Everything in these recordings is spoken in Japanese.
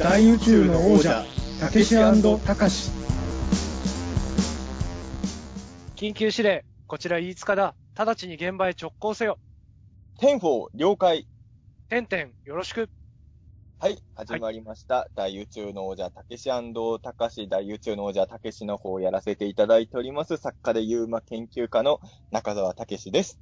大宇宙の王者たけしたかし緊急指令、こちら飯塚だ。直ちに現場へ直行せよ。 Ten-four、了解。てんてん、よろしく。はい、始まりました。大宇宙の王者、たけしたかし、大宇宙の王者、たけしの方をやらせていただいております。作家で UMA 研究家の中澤たけしです。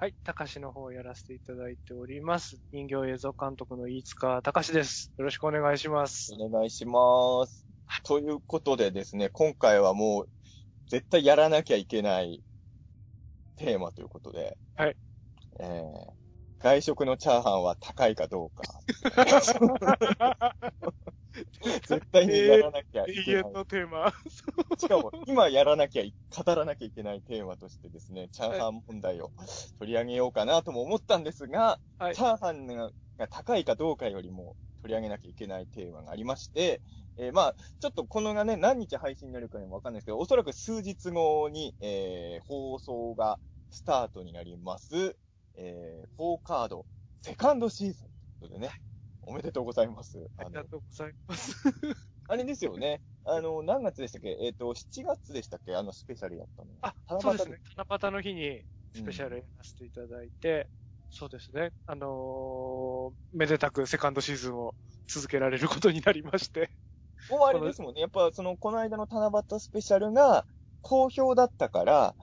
はい、たかしの方をやらせていただいております。人形映像監督の飯塚隆です。よろしくお願いします。お願いします。ということでですね、今回はもう、絶対やらなきゃいけないテーマということで。はい。えー、外食のチャーハンは高いかどうか。絶対にやらなきゃい永けない。遠のテーマ。しかも、今やらなきゃい、語らなきゃいけないテーマとしてですね、チャーハン問題を取り上げようかなとも思ったんですが、はいチャーハンが高いかどうかよりも取り上げなきゃいけないテーマがありまして、えーまあ、ちょっとこのがね、何日配信になるかもわかんないですけど、おそらく数日後に、えー放送がスタートになります、えー、4カード、セカンドシーズンということでね、おめでとうございます。ありがとうございます。あ れですよね。あの、何月でしたっけ？えっ、と、7月でしたっけ？あの、スペシャルやったの。あ、そうですね。七夕の日にスペシャルやらせていただいて、そうですね。あのーめでたくセカンドシーズンを続けられることになりまして。もうあれですもんね。やっぱ、その、この間の七夕スペシャルが好評だったから、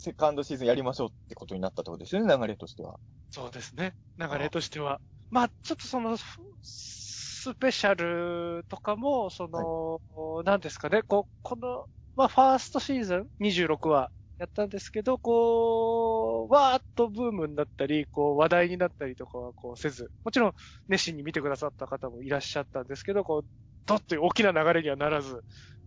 セカンドシーズンやりましょうってことになったってことですよね、流れとしては。そうですね。流れとしては。まあ、ちょっとその、スペシャルとかも、その、なんですかね、こう、この、まあ、ファーストシーズン26話やったんですけど、こう、わーっとブームになったり、こう、話題になったりとかはこうせず、もちろん熱心に見てくださった方もいらっしゃったんですけど、こう、どっという大きな流れにはならず、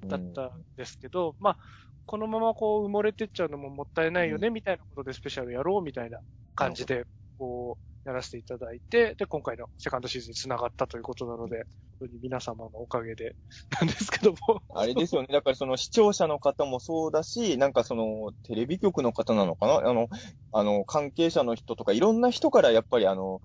だったんですけど、まあ、このままこう埋もれてっちゃうのももったいないよね、みたいなことでスペシャルやろうみたいな感じで、こう、やらせていただいて、で、今回のセカンドシーズンに繋がったということなので、本当に皆様のおかげで、なんですけども。あれですよね。だからその視聴者の方もそうだし、なんかそのテレビ局の方なのかな？あの、あの、関係者の人とかいろんな人からやっぱりあの、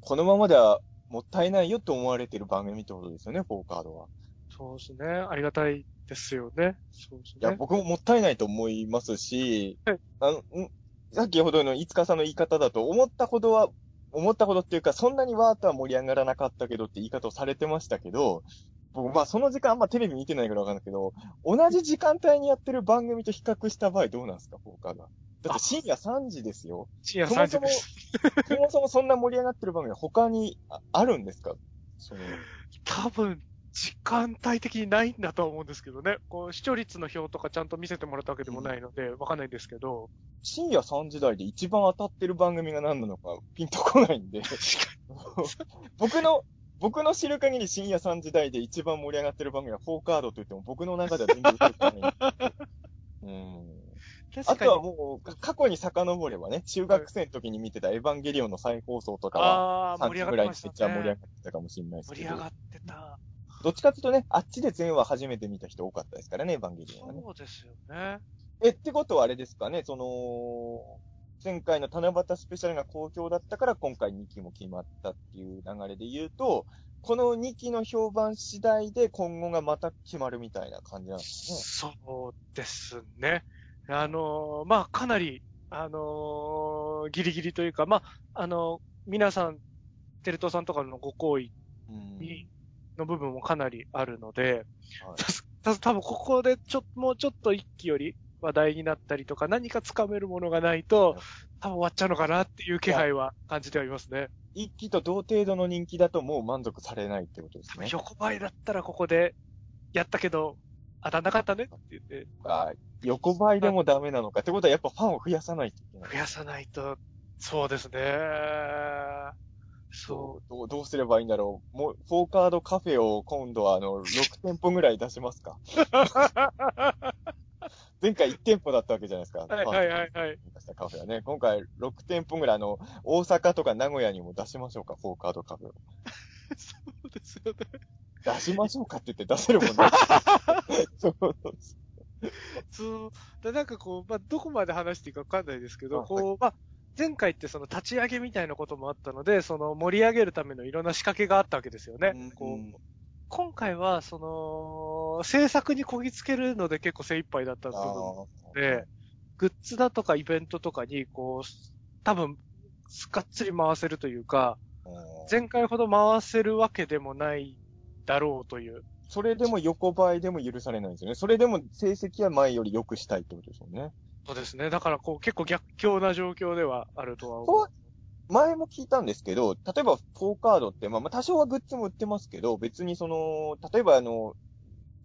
このままではもったいないよと思われてる番組ってことですよね、フォーカードは。そうですね。ありがたいですよね。そうですいや、ね。僕ももったいないと思いますしはい、あの、んさっきほどの五日さんの言い方だと、思ったほどは、思ったほどっていうか、そんなにわーっとは盛り上がらなかったけどって言い方をされてましたけど、僕、まあその時間あんまテレビ見てないからわかんないけど、同じ時間帯にやってる番組と比較した場合どうなんですか、フォーカーが。だって深夜3時ですよ。深夜3そもそも時です。、そもそもそんな盛り上がってる番組他にああるんですか？その、多分、時間帯的にないんだとは思うんですけどね。こう、視聴率の表とかちゃんと見せてもらったわけでもないので、わかんないんですけど。深夜3時台で一番当たってる番組が何なのかピンとこないんで。僕の、僕の知る限り深夜3時台で一番盛り上がってる番組は4カードと言っても僕の中では全然出てこないんで。うん。あ。とはもう、過去に遡ればね、中学生の時に見てたエヴァンゲリオンの再放送とかは、ああ、盛り3時ぐ上がってましたらいにめっちゃ盛り上がね。ってたかもしれないですけど盛り上が。ってた。どっちかっていうとね、あっちで全話初めて見た人多かったですからね、エヴァンゲリオンはね。そうですよね。え、ってことはあれですかね、その、前回の七夕スペシャルが好評だったから今回2期も決まったっていう流れで言うと、この2期の評判次第で今後がまた決まるみたいな感じなんですね。そうですね。あのーまあ、かなり、あのーギリギリというか、まあ、あの皆さん、テレ東さんとかのご好意うんにの部分もかなりあるので、はいた多分ここでちょ、もうちょっと一気より話題になったりとか、何かつかめるものがないと、多分終わっちゃうのかなっていう気配は感じてはいますね。一期と同程度の人気だともう満足されないってことですね。横ばいだったらここでやったけど、当たんなかったねって言って、あ横ばいでもダメなのか。ってことはやっぱファンを増やさないといけない。増やさないと、そうですね。そどうどうどうすればいいんだろう。もう、フォーカードカフェを今度はあの、6店舗ぐらい出しますか。前回1店舗だったわけじゃないですか。う。はいはいはいはい。カフェはね。今回6店舗ぐらいあの、大阪とか名古屋にも出しましょうか、フォーカードカフェを。そうですよね。出しましょうかって言って出せるもんね。そうそうそう。で、なんかこう、まあ、どこまで話していいかわかんないですけど、あこう、まあ、前回ってその立ち上げみたいなこともあったので、その盛り上げるためのいろんな仕掛けがあったわけですよね。こう、今回は、その、制作にこぎつけるので結構精一杯だった部分あで、グッズだとかイベントとかに、こう、多分、がっつり回せるというか、前回ほど回せるわけでもないだろうという。それでも横ばいでも許されないんですよね。それでも成績は前より良くしたいってことですよね。そうですね。だからこう結構逆境な状況ではあるとは思こう。前も聞いたんですけど、例えば4カードって、まあまあ多少はグッズも売ってますけど、別にその、例えばあの、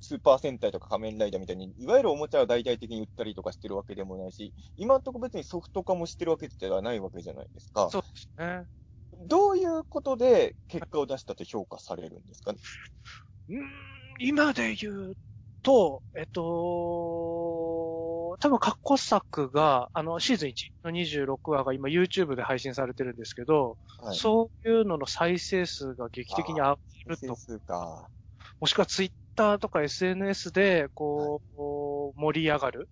スーパー戦隊とか仮面ライダーみたいに、いわゆるおもちゃを大々的に売ったりとかしてるわけでもないし、今んとこ別にソフト化もしてるわけではないわけじゃないですか。そうですね。どういうことで結果を出したと評価されるんですかね？うーん、今で言うと、えっと、多分過去作が、あの、シーズン1の26話が今 YouTube で配信されてるんですけど、はい。そういうのの再生数が劇的に上がると、数か。もしくは Twitter とか SNS で、こう、こう盛り上がる、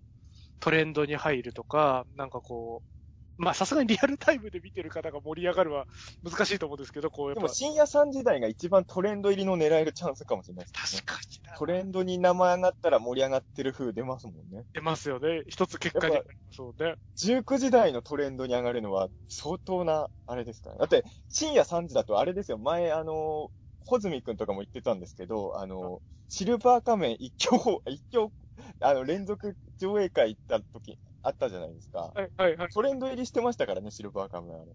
トレンドに入るとか、なんかこう、まあさすがにリアルタイムで見てる方が盛り上がるは難しいと思うんですけど、こうやっぱでも、深夜3時台が一番トレンド入りの狙えるチャンスかもしれないですね。確かになトレンドに名前上がったら盛り上がってる風出ますもんね。出ますよね。一つ結果になりますもんね。19時台のトレンドに上がるのは相当な、あれですからね。だって、深夜3時だとあれですよ、前、あの、ホズミくんとかも言ってたんですけど、あの、シルバー仮面一挙、一挙、あの、連続上映会行った時、あったじゃないですか。はいはいはい。トレンド入りしてましたからね、シルバー仮面あれ。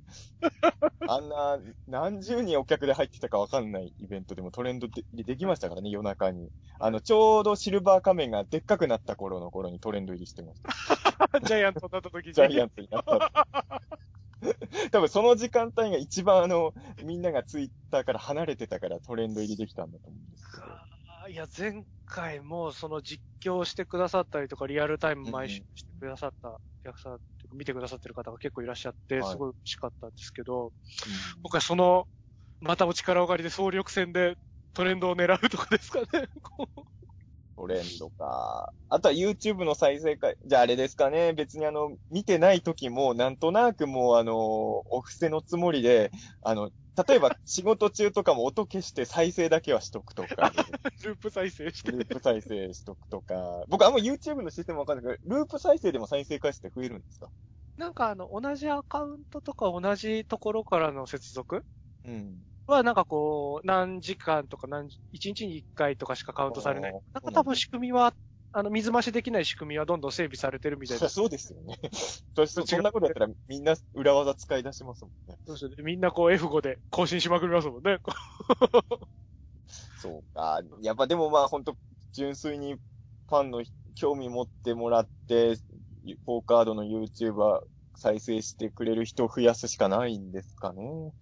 あんな、何十人お客で入ってたかわかんないイベントでもトレンドでできましたからね、夜中に。あの、ちょうどシルバー仮面がでっかくなった頃の頃にトレンド入りしてました。ジャイアントになった時に。ジャイアンツになった。多分その時間帯が一番あの、みんながツイッターから離れてたからトレンド入りできたんだと思うんですけど。いや、前回もその実況してくださったりとか、リアルタイム毎週してくださったお客さん、見てくださってる方が結構いらっしゃって、はいすごい嬉しかったんですけど、うん僕はその、またお力を借りで総力戦でトレンドを狙うとかですかね。トレンドか。あとは YouTube の再生回、じゃああれですかね。別にあの、見てない時も、なんとなくもうあの、お布施のつもりで、あの、例えば仕事中とかも音消して再生だけはしとくとか、ループ再生して。ループ再生しとくとか。僕あんま YouTube のシステムわかんないけど、ループ再生でも再生回数って増えるんですか？なんかあの、同じアカウントとか同じところからの接続？うん。は、なんかこう、何時間とか何、一日に一回とかしかカウントされない。なんか多分仕組みは、あの、水増しできない仕組みはどんどん整備されてるみたいです。そうですよね。そそそんなことやったらみんな裏技使い出しますもんね。そうですよね。みんなこう F5 で更新しまくりますもんね。そうか。やっぱでもまあ本当純粋にファンの興味持ってもらって、フォーカードの YouTuber 再生してくれる人を増やすしかないんですかね。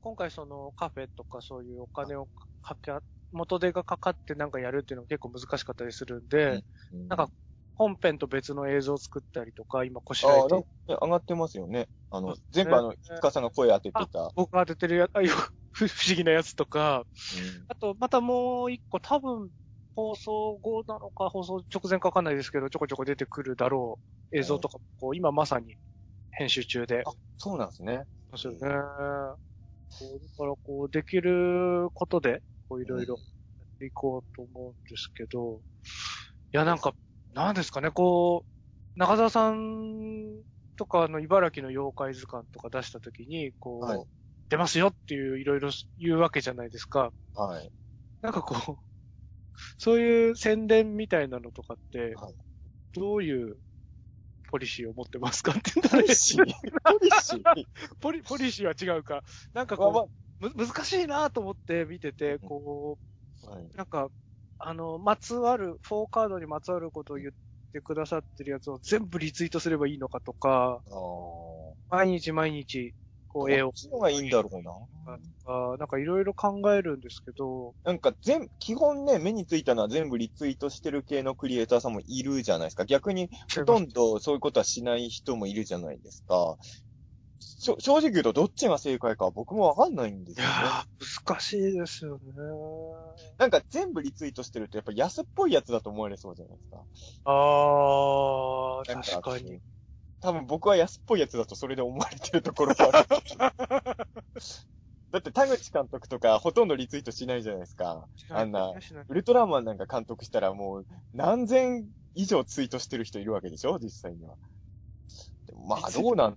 今回そのカフェとかそういうお金をかけ、元手がかかってなんかやるっていうのが結構難しかったりするんで、うんなんか、本編と別の映像を作ったりとか、今、こしらえて上がってますよね。あのね、全部あの、つかさんが声当ててた。僕が当ててるや ああいう不不思議なやつとか、うんあと、またもう一個、多分、放送後なのか、放送直前かわかんないですけど、ちょこちょこ出てくるだろう映像とかも、こう、今まさに編集中で。あ、そうなんですね。ですよね。だから、こう、できることで、こう、いろいろやっていこうと思うんですけど、いや、なんか、なんですかね、こう、中澤さんとかあの茨城の妖怪図鑑とか出したときに、こう、はい。出ますよっていういろいろ言うわけじゃないですか。はい。なんかこう、そういう宣伝みたいなのとかってはい、どういうポリシーを持ってますかって言ったらポリシー？ポリシー？ポリ、ポリシーは違うか。なんかまあまこう、む、難しいなと思って見てて、こあはい。う、なんか、あの、まつわる、フォーカードにまつわることを言ってくださってるやつを全部リツイートすればいいのかとか。毎日毎日、こう、絵をこっ、ちのがいいんだろうな。あなんかいろいろ考えるんですけど、なんか全、基本ね、目についたのは全部リツイートしてる系のクリエイターさんもいるじゃないですか。逆に、ほとんどそういうことはしない人もいるじゃないですか。しょ正直言うとどっちが正解かは僕もわかんないんですよね。いやー、難しいですよね。なんか全部リツイートしてるとやっぱ安っぽいやつだと思われそうじゃないですか。あー、なん確かに。。多多分僕は安っぽいやつだとそれで思われてるところがある。だだって田口監督とかほとんどリツイートしないじゃないですか。あんな、しないウルトラマンなんか監督したらもう何千以上ツイートしてる人いるわけでしょ？実際には。でもまあどうなん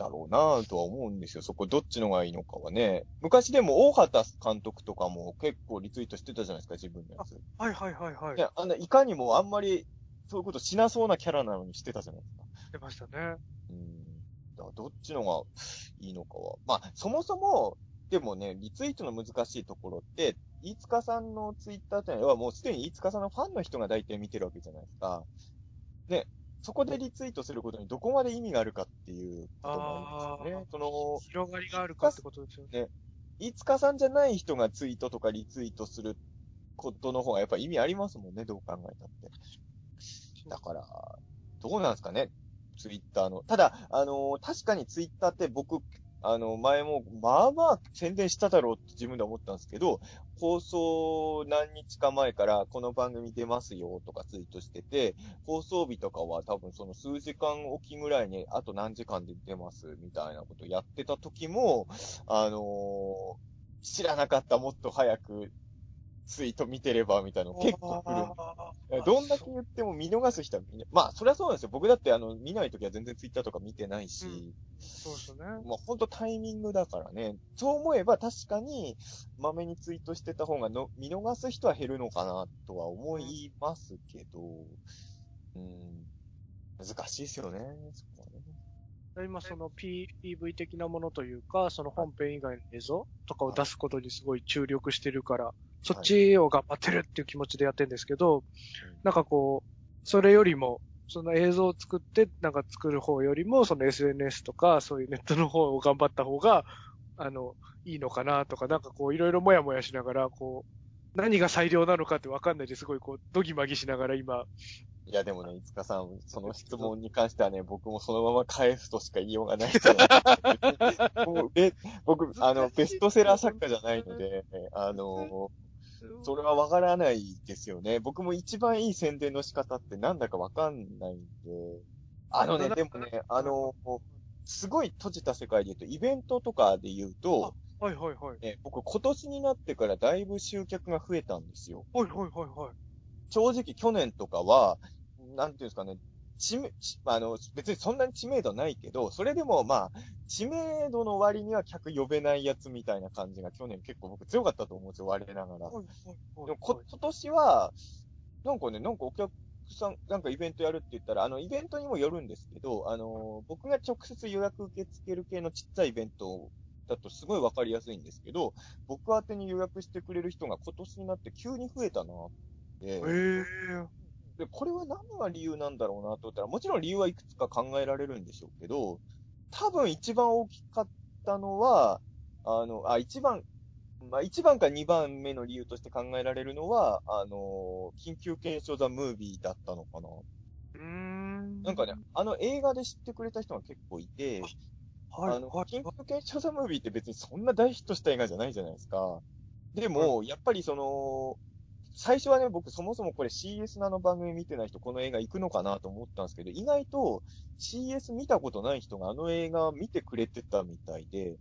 だろうなとは思うんですよ。そこどっちのがいいのかはね。昔でも大畑監督とかも結構リツイートしてたじゃないですか、自分のやつ。はいはいはいはい。ね、あの、いかにもあんまりそういうことしなそうなキャラなのにしてたじゃないですか。出ましたね。うん。だからどっちのがいいのかは。まあ、そもそも、でもね、リツイートの難しいところって、飯塚さんのツイッターってのはもうすでに飯塚さんのファンの人が大体見てるわけじゃないですか。で、そこでリツイートすることにどこまで意味があるかっていうこともありますよね。その、広がりがあるかってことですよね。飯塚さんじゃない人がツイートとかリツイートすることの方がやっぱ意味ありますもんね、どう考えたって。だから、どうなんですかね、ツイッターの。ただ、あのー確かにツイッターって僕、あの、前も、まあまあ宣伝しただろうって自分で思ったんですけど、放送何日か前からこの番組出ますよとかツイートしてて、放送日とかは多分その数時間おきぐらいに、あと何時間で出ますみたいなことやってた時も、あのー知らなかったもっと早くツイート見てればみたいなの結構来るどんだけ言っても見逃す人は見ない。まあ、そりゃそうなんですよ。僕だってあの、見ないときは全然ツイッターとか見てないし、うんそうですよね。まあ、ほんとタイミングだからね。そう思えば確かに、まめにツイートしてた方がの見逃す人は減るのかなとは思いますけど、うん、難しいですよね、そこはね。今その PV 的なものというか、その本編以外の映像とかを出すことにすごい注力してるから、そっちを頑張ってるっていう気持ちでやってるんですけど、なんかこう、それよりも、その映像を作って、なんか作る方よりも、その SNS とか、そういうネットの方を頑張った方が、あの、いいのかなとか、なんかこう、いろいろもやもやしながら、こう、何が最良なのかってわかんないですごいこう、ドギマギしながら今、いや、でもね、いつかさん、その質問に関してはね、僕もそのまま返すとしか言いようがないですよもうべ僕、あの、ベストセラー作家じゃないので、あの、それはわからないですよね。僕も一番いい宣伝の仕方ってなんだかわかんないんで。あのね、でもね、あの、すごい閉じた世界で言うと、イベントとかで言うと、はいはいはい。ね、僕今年になってからだいぶ集客が増えたんですよ。はいはいはいはい。正直去年とかは、なんていうんですかね、知名、ちあの、別にそんなに知名度ないけど、それでもまあ、知名度の割には客呼べないやつみたいな感じが去年結構僕強かったと思うんですよ、我ながら。はいはいはいでもこ今年は、なんかね、なんかお客さん、なんかイベントやるって言ったら、あの、イベントにもよるんですけど、あの、僕が直接予約受け付ける系のちっちゃいイベントだとすごいわかりやすいんですけど、僕宛てに予約してくれる人が今年になって急に増えたなって。へえ。で、これは何が理由なんだろうなと思ったら、もちろん理由はいくつか考えられるんでしょうけど、多分一番大きかったのは、あの、あ、一番、まあ一番か二番目の理由として考えられるのは、あの、緊急検証ザ・ムービーだったのかな。うーん。なんかね、あの映画で知ってくれた人が結構いて、はい、あの、はい。緊急検証ザ・ムービーって別にそんな大ヒットした映画じゃないじゃないですか。でも、やっぱりその、最初はね、僕そもそもこれ CS のあの番組見てない人この映画行くのかなと思ったんですけど、意外と CS 見たことない人があの映画見てくれてたみたいで、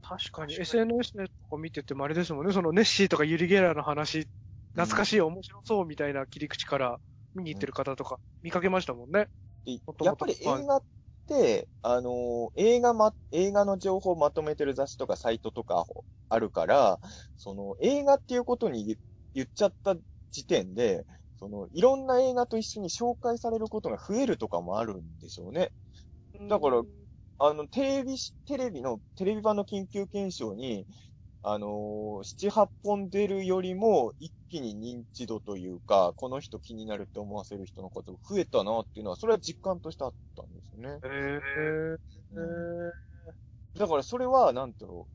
確かに。SNS とか見ててもあれですもんね、そのネッシーとかユリ・ゲラーの話、懐かしい、面白そうみたいな切り口から見に行ってる方とか見かけましたもんね。でもともとやっぱり映画って、あのー映画ま、映画の情報をまとめてる雑誌とかサイトとかあるから、その映画っていうことに言言っちゃった時点で、そのいろんな映画と一緒に紹介されることが増えるとかもあるんでしょうね。だからあの、テレビし、テレビの、テレビ版の緊急検証に、あのー、七八本出るよりも、一気に認知度というか、この人気になるって思わせる人の数が増えたなっていうのは、それは実感としてあったんですよね。へえうんだからそれは、なんていうの、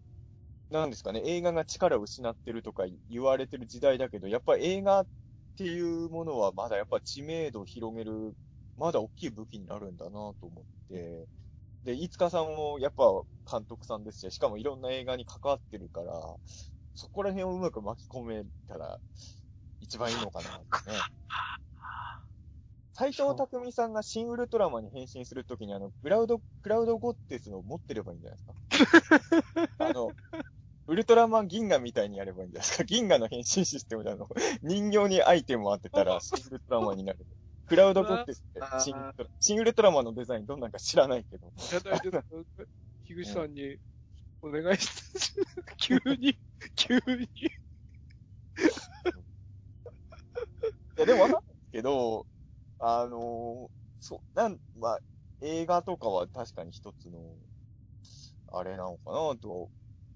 なんですかね、映画が力を失ってるとか言われてる時代だけど、やっぱり映画っていうものはまだやっぱ知名度を広げる、まだ大きい武器になるんだなと思って、で、飯塚さんもやっぱ監督さんですし、しかもいろんな映画に関わってるから、そこら辺をうまく巻き込めたら一番いいのかなってね。斎藤匠さんが新ウルトラマンに変身するときにあの、クラウド、クラウドゴッテスの持ってればいいんじゃないですか。あの、ウルトラマン銀河みたいにやればいいんじゃないですか？銀河の変身システムであの、人形にアイテムを当てたら、シンウルトラマンになる。クラウドコンテストでシンウルトラ、シンウルトラマンのデザインどんなんか知らないけど。いや、大丈夫。樋口さんにお願いして、急に、急に。いや、でもわかんないけど、あのーそう、なん、まあ、映画とかは確かに一つの、あれなのかなと。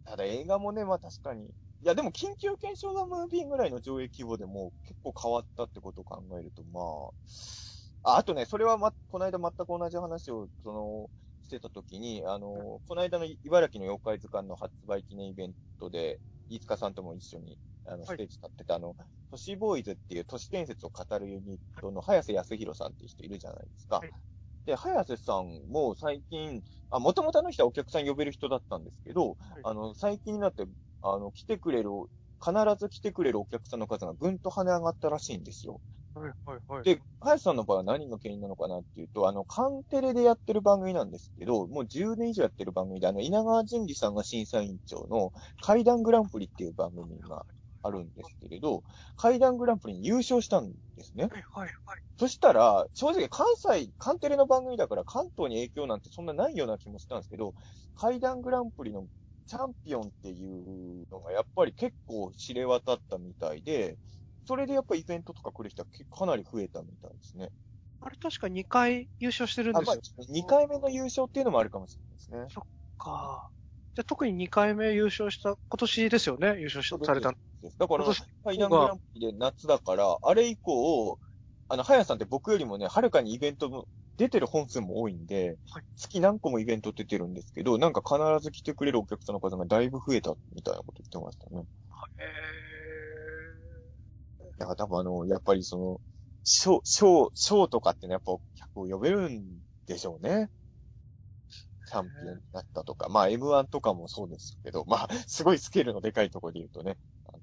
ただ映画もね、まあ確かに。いや、でも緊急検証がムービーぐらいの上映規模でも結構変わったってことを考えると、まあ、ああとね、それはま、この間全く同じ話を、その、してた時に、あの、この間の茨城の妖怪図鑑の発売記念イベントで、飯塚さんとも一緒に、あの、はいステージ立ってた、あの、都市ボーイズっていう都市伝説を語るユニットの早瀬康弘さんっていう人いるじゃないですか。はいで、早瀬さんも最近、あ、もともとあの人はお客さん呼べる人だったんですけど、あの、最近になって、あの、来てくれる、必ず来てくれるお客さんの数がぐんと跳ね上がったらしいんですよ。はい、はい、はい。で、早瀬さんの場合は何が原因なのかなっていうと、あの、カンテレでやってる番組なんですけど、もう10年以上やってる番組で、あの、稲川淳二さんが審査委員長の階段グランプリっていう番組があるんですけれど、階段グランプリに優勝したんですね。はい、はい、はい。そしたら、正直関西、カンテレの番組だから関東に影響なんてそんなないような気もしたんですけど、階段グランプリのチャンピオンっていうのがやっぱり結構知れ渡ったみたいで、それでやっぱイベントとか来る人はかなり増えたみたいですね。あれ確か2回優勝してるんあ、ですよまあ。、2回目の優勝っていうのもあるかもしれないですね。か。じゃあ特に2回目優勝した、今年ですよね、優勝しされた。だから今、年階段グランプリで夏だから、あれ以降、あの、はやさんって僕よりもね、はるかにイベントも、出てる本数も多いんで、はい月何個もイベント出てるんですけど、なんか必ず来てくれるお客さんの数がだいぶ増えたみたいなこと言ってましたね。へいや、多分あの、やっぱりその、ショー、ショー、ショーとかってね、やっぱ客を呼べるんでしょうね。チャンピオンになったとか、まあ M1 とかもそうですけど、まあ、すごいスケールのでかいところで言うとね。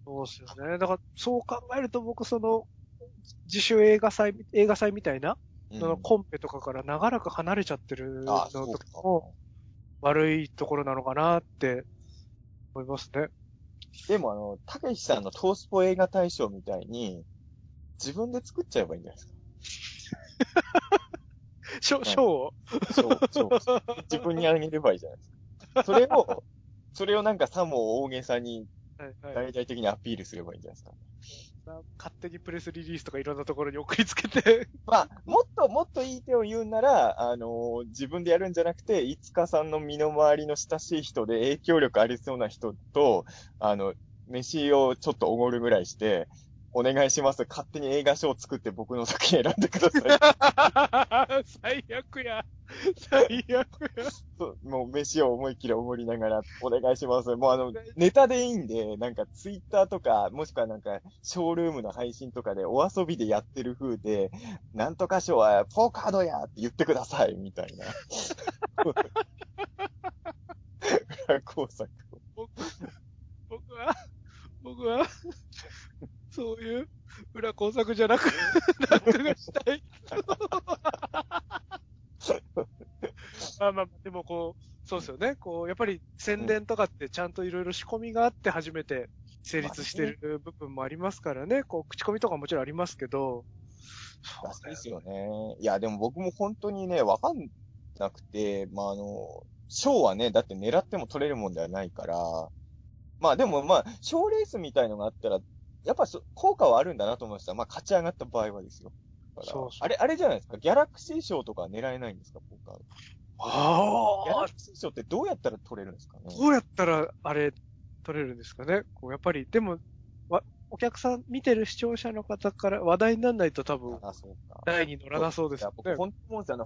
そうですよね。だから、そう考えると僕、その、自主映画祭、映画祭みたいな、うんそのコンペとかから長らく離れちゃってるのとも悪いところなのかなって思いますね。でもあの、たけしさんのトースポ映画大賞みたいに、自分で作っちゃえばいいんじゃないですか。賞、い賞を？そう、そう。自分にあげればいいじゃないですか。それを、それをなんかさも大げさに大々的にアピールすればいいんじゃないですか。勝手にプレスリリースとかいろんなところに送りつけて、まあ、もっともっといい手を言うなら、あのー自分でやるんじゃなくて、いつかさんの身の回りの親しい人で影響力ありそうな人と、あの、飯をちょっとおごるぐらいして、お願いします。勝手に映画賞を作って僕の作品選んでください。最悪や。最悪や。そうもう飯を思いっきりおごりながら、お願いします。もうあの、ネタでいいんで、なんかツイッターとか、もしくはなんか、ショールームの配信とかでお遊びでやってる風で、なんとか賞はポーカードやって言ってください、みたいな。裏工作僕は、僕は、そういう裏工作じゃなく、なんとかしたい。まあまあ、でもこう、そうですよね。こう、やっぱり宣伝とかってちゃんといろいろ仕込みがあって初めて成立してる部分もありますからね。こう、口コミとかもちろんありますけど。そうですよね。いや、でも僕も本当にね、わかんなくて、まあ、あの、賞はね、だって狙っても取れるもんではないから、まあでもまあ、賞レースみたいのがあったら、やっぱそ効果はあるんだなと思いました。まあ、勝ち上がった場合はですよ。そうそうあれ、あれじゃないですか。ギャラクシー賞とか狙えないんですか、ポーカー。ギャあラクシー賞ってどうやったら取れるんですかね？どうやったら、あれ、取れるんですかね？こう、やっぱり、でも、わ、お客さん、見てる視聴者の方から話題にならないと多分、あ、そうか。台に乗らなそうですよね。本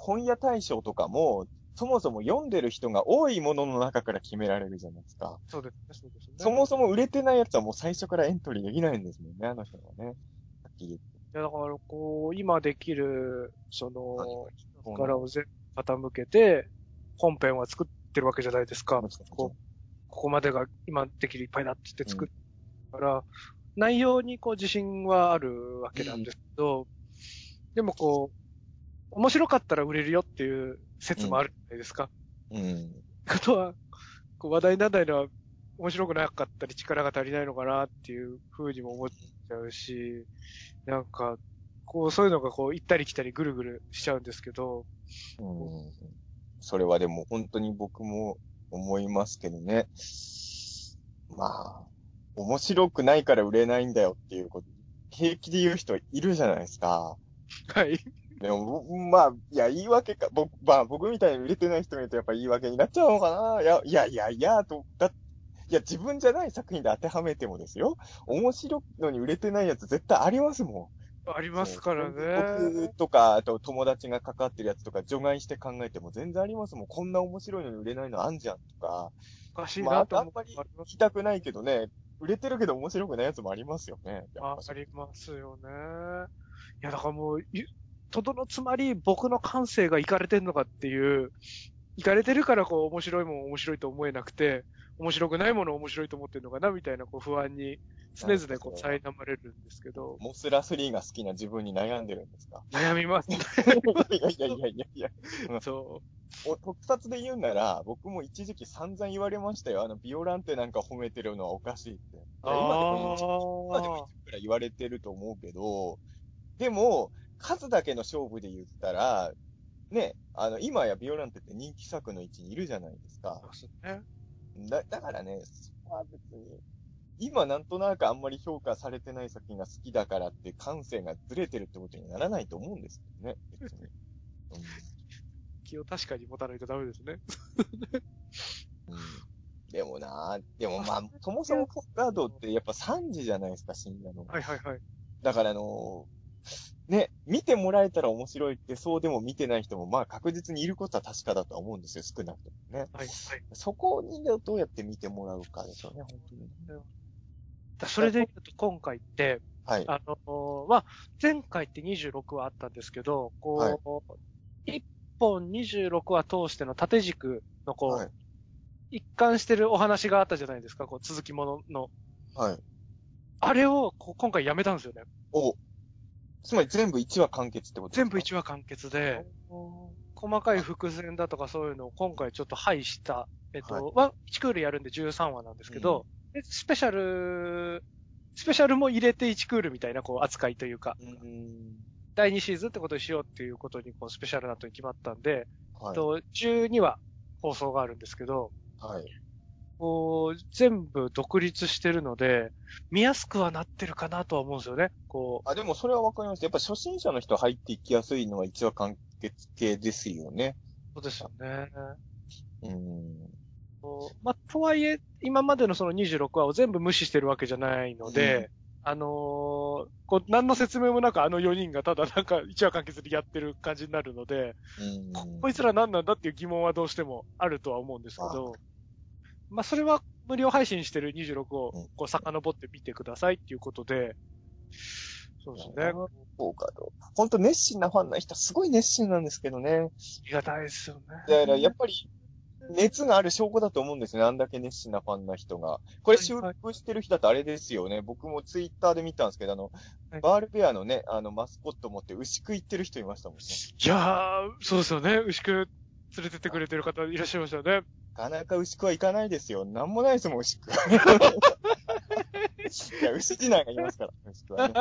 本屋大賞とかも、そもそも読んでる人が多いものの中から決められるじゃないですか。そうですね、そうですね。そもそも売れてないやつはもう最初からエントリーできないんですもんね、あの人はね。はっきり言って。いや、だから、こう、今できる、その、力を全部傾けて、本編は作ってるわけじゃないですか。こう、ここまでが今できるいっぱいだって言って作ったから、内容にこう自信はあるわけなんですけど、でもこう、面白かったら売れるよっていう説もあるないですか？うん。ことは、こう話題にならないのは、面白くなかったり力が足りないのかなっていう風にも思っちゃうし、なんか、こう、そういうのがこう、行ったり来たりぐるぐるしちゃうんですけど、うん。それはでも本当に僕も思いますけどね。まあ、面白くないから売れないんだよっていうこと、平気で言う人いるじゃないですか。はい。でも、ぼまあ、いや、言い訳か、僕、まあ、僕みたいに売れてない人見るとやっぱ言い訳になっちゃうのかないや、いや、いや、いや、と、だ、いや、自分じゃない作品で当てはめてもですよ。面白いのに売れてないやつ絶対ありますもん。ありますからね。僕とか、あと友達が関わってるやつとか除外して考えても全然ありますもん。こんな面白いのに売れないのあんじゃんとか。おかしいまあ、なと思う。あんまり聞きたくないけどね、売れてるけど面白くないやつもありますよね。あぱありますよね。いや、だからもう、ゆとどのつまり僕の感性がいかれてんのかっていう、いかれてるからこう面白いもん面白いと思えなくて、面白くないものを面白いと思ってるのかなみたいなこう不安に常々こう苛まれるんですけど、モスラ3が好きな自分に悩んでるんですか？悩みますね。い やいやいやいやいや。そお特撮で言うなら、僕も一時期散々言われましたよ。あの、ビオランテなんか褒めてるのはおかしいって。いやう。今でも一部くらい言われてると思うけど、でも、数だけの勝負で言ったら、ね、あの、今やビオランテって人気作の位置にいるじゃないですかあ。。そうですね。だ、だからね、そこは別に、今なんとなくあんまり評価されてない作品が好きだからって感性がずれてるってことにならないと思うんですけどね、別に。気を確かに持たないとダメですね。うん。うん、でもなでもまあ、そもそもガードってやっぱ3時じゃないですか、深夜の。はいはいはい。だからあのね、見てもらえたら面白いって、そうでも見てない人も、まあ確実にいることは確かだとは思うんですよ、少なくともね。はいはい。そこにどうやって見てもらうかですよね、本当にそれで言うと今回って、はい。あの、まあ、前回って26話あったんですけど、こう、一本26話通しての縦軸のこう、はい。一貫してるお話があったじゃないですか、こう、続きものの。はい。あれをこう今回やめたんですよね。お。つまり全部1話完結ってこと全部1話完結で、細かい伏線だとかそういうのを今回ちょっと廃した、えっと、はいワン1クールやるんで13話なんですけど、でスペシャル、スペシャルも入れて1クールみたいなこう扱いというか、うーん。第2シーズンってことにしようっていうことにこうスペシャルなとに決まったんで、はい。と12話放送があるんですけど、はい。こう、全部独立してるので、見やすくはなってるかなとは思うんですよね。こあ、でもそれはわかります。やっぱ初心者の人入っていきやすいのは1話完結系ですよね。う、そうですよね。うーん。まあ、とはいえ、今までのその26話を全部無視してるわけじゃないので、あのーこう、何の説明もなくあの4人がただなんか1話完結でやってる感じになるので、うーん。こいつら何なんだっていう疑問はどうしてもあるとは思うんですけど、まあ、それは無料配信してる26をうんこう遡ってみてくださいっていうことで、そうですね。そうかと。本当熱心なファンな人、すごい熱心なんですけどね。ありがたいですよね。だから、やっぱり、熱がある証拠だと思うんですね。あんだけ熱心なファンな人が。これ収録してる人だってあれですよね。僕もツイッターで見たんですけど、あの、はいバールベアのね、あの、マスコット持って牛食いってる人いましたもんね。いやー、そうですよね。牛久連れてってくれてる方いらっしゃいましたよね。なかなか牛久は行かないですよ。なんもないですもん、牛久。いや、牛次男がいますから、牛久はね。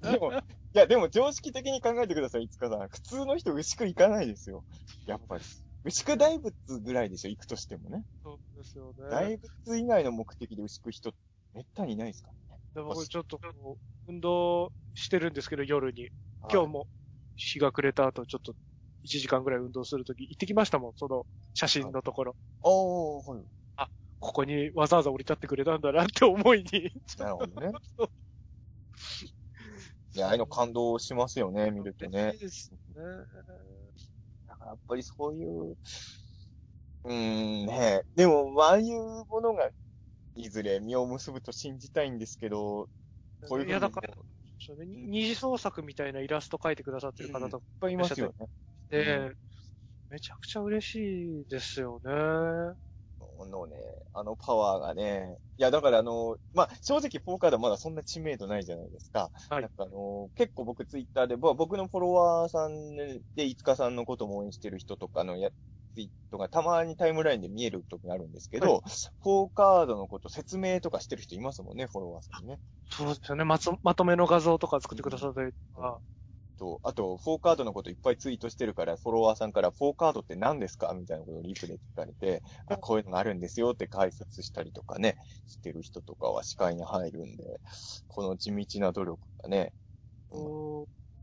でも、いや、でも常識的に考えてください、いつかさん。普通の人牛久行かないですよ。やっぱり。牛久大仏ぐらいでしょ、行くとしてもね。そうですよね。大仏以外の目的で牛久人、めったにいないですからね。で僕ちょっと運動してるんですけど、夜に。今日も日が暮れた後、ちょっと1時間ぐらい運動するとき行ってきましたもん、その写真のところ。おー、はい。ここにわざわざ降り立ってくれたんだなって思いに。なるほどね。いや、ああいうの感動しますよね、見るとねいい。ですね。だからやっぱりそういう、うーんね。でも、まあああいうものが、いずれ実を結ぶと信じたいんですけど、こういうふうにいや、だから、二次創作みたいなイラスト描いてくださってる方とかいっぱいいますよね。で、めちゃくちゃ嬉しいですよね。このね、あのパワーがね、いや、だからあの、まあ、正直フォーカードはまだそんな知名度ないじゃないですか。はいなんかあの、結構僕ツイッターで、ぼ僕のフォロワーさんで、いつかさんのことも応援してる人とかのや、ツイートがたまにタイムラインで見える時があるんですけど、フォーカードのこと説明とかしてる人いますもんね、フォロワーさんにね。そうですよね。まつ、まとめの画像とか作ってくださったりとか。と、あと、フォーカードのこといっぱいツイートしてるから、フォロワーさんから、フォーカードって何ですか？みたいなことをリプで聞かれて、あ、こういうのがあるんですよって解説したりとかね、してる人とかは視界に入るんで、この地道な努力がね、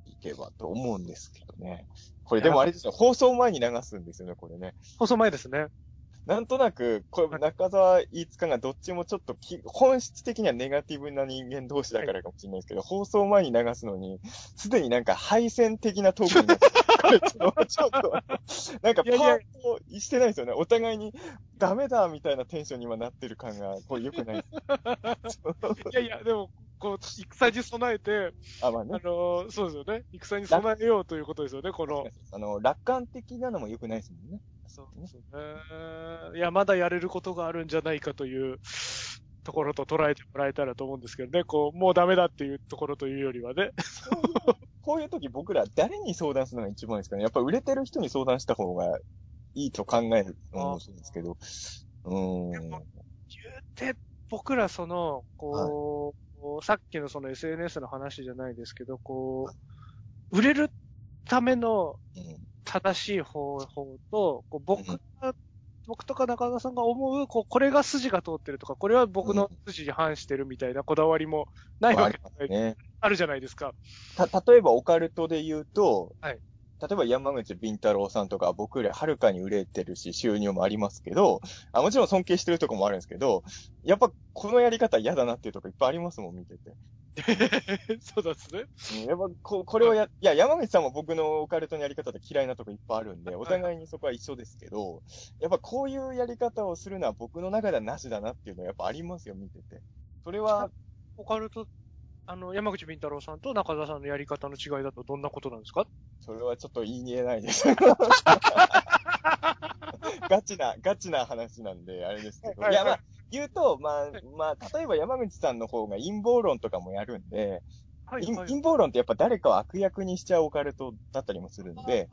いけばと思うんですけどね。これでもあれですよ、放送前に流すんですよね、これね。放送前ですね。なんとなく、これ、中澤飯塚がどっちもちょっとき、本質的にはネガティブな人間同士だからかもしれないですけど、放送前に流すのに、すでになんか敗戦的なトークになってるちょっと、なんかパートしてないですよね。お互いに、ダメだみたいなテンションに今なってる感が、これ良くないです。いやいや、でも、こう、戦に備えて、あ、まああね。の、そうですよね。戦に備えようということですよね、この。あの、楽観的なのも良くないですもんね。そうですね。いや、まだやれることがあるんじゃないかというところと捉えてもらえたらと思うんですけどね。こう、もうダメだっていうところというよりはね。こういう時僕ら誰に相談するのが一番いいですかね。やっぱ売れてる人に相談した方がいいと考えるのもそうですけど。うーん。言うて、僕らその、こう、さっきのその SNS の話じゃないですけど、こう、売れるためのうん正しい方法と、こう僕うんが、僕とか中田さんが思う、こう、これが筋が通ってるとか、これは僕の筋に反してるみたいなこだわりもないわけじゃない、ね。あるじゃないですか。た、例えばオカルトで言うと、はい例えば山口敏太郎さんとか僕よりはるかに売れてるし収入もありますけど、あもちろん尊敬してるとこもあるんですけど、やっぱこのやり方嫌だなっていうとこいっぱいありますもん、見てて。そうですね。うんやっぱこ、これをや、いや、山口さんも僕のオカルトのやり方で嫌いなとこいっぱいあるんで、お互いにそこは一緒ですけど、やっぱこういうやり方をするのは僕の中ではなしだなっていうのはやっぱありますよ、見てて。それは、オカルト、あの、山口敏太郎さんと中田さんのやり方の違いだとどんなことなんですか？それはちょっと言いえないです。ガチな、ガチな話なんで、あれですけど。はいいや、まあ、言うと、まあ、まあ、例えば山口さんの方が陰謀論とかもやるんで、は陰陰謀論ってやっぱ誰かを悪役にしちゃうオカルトだったりもするんで、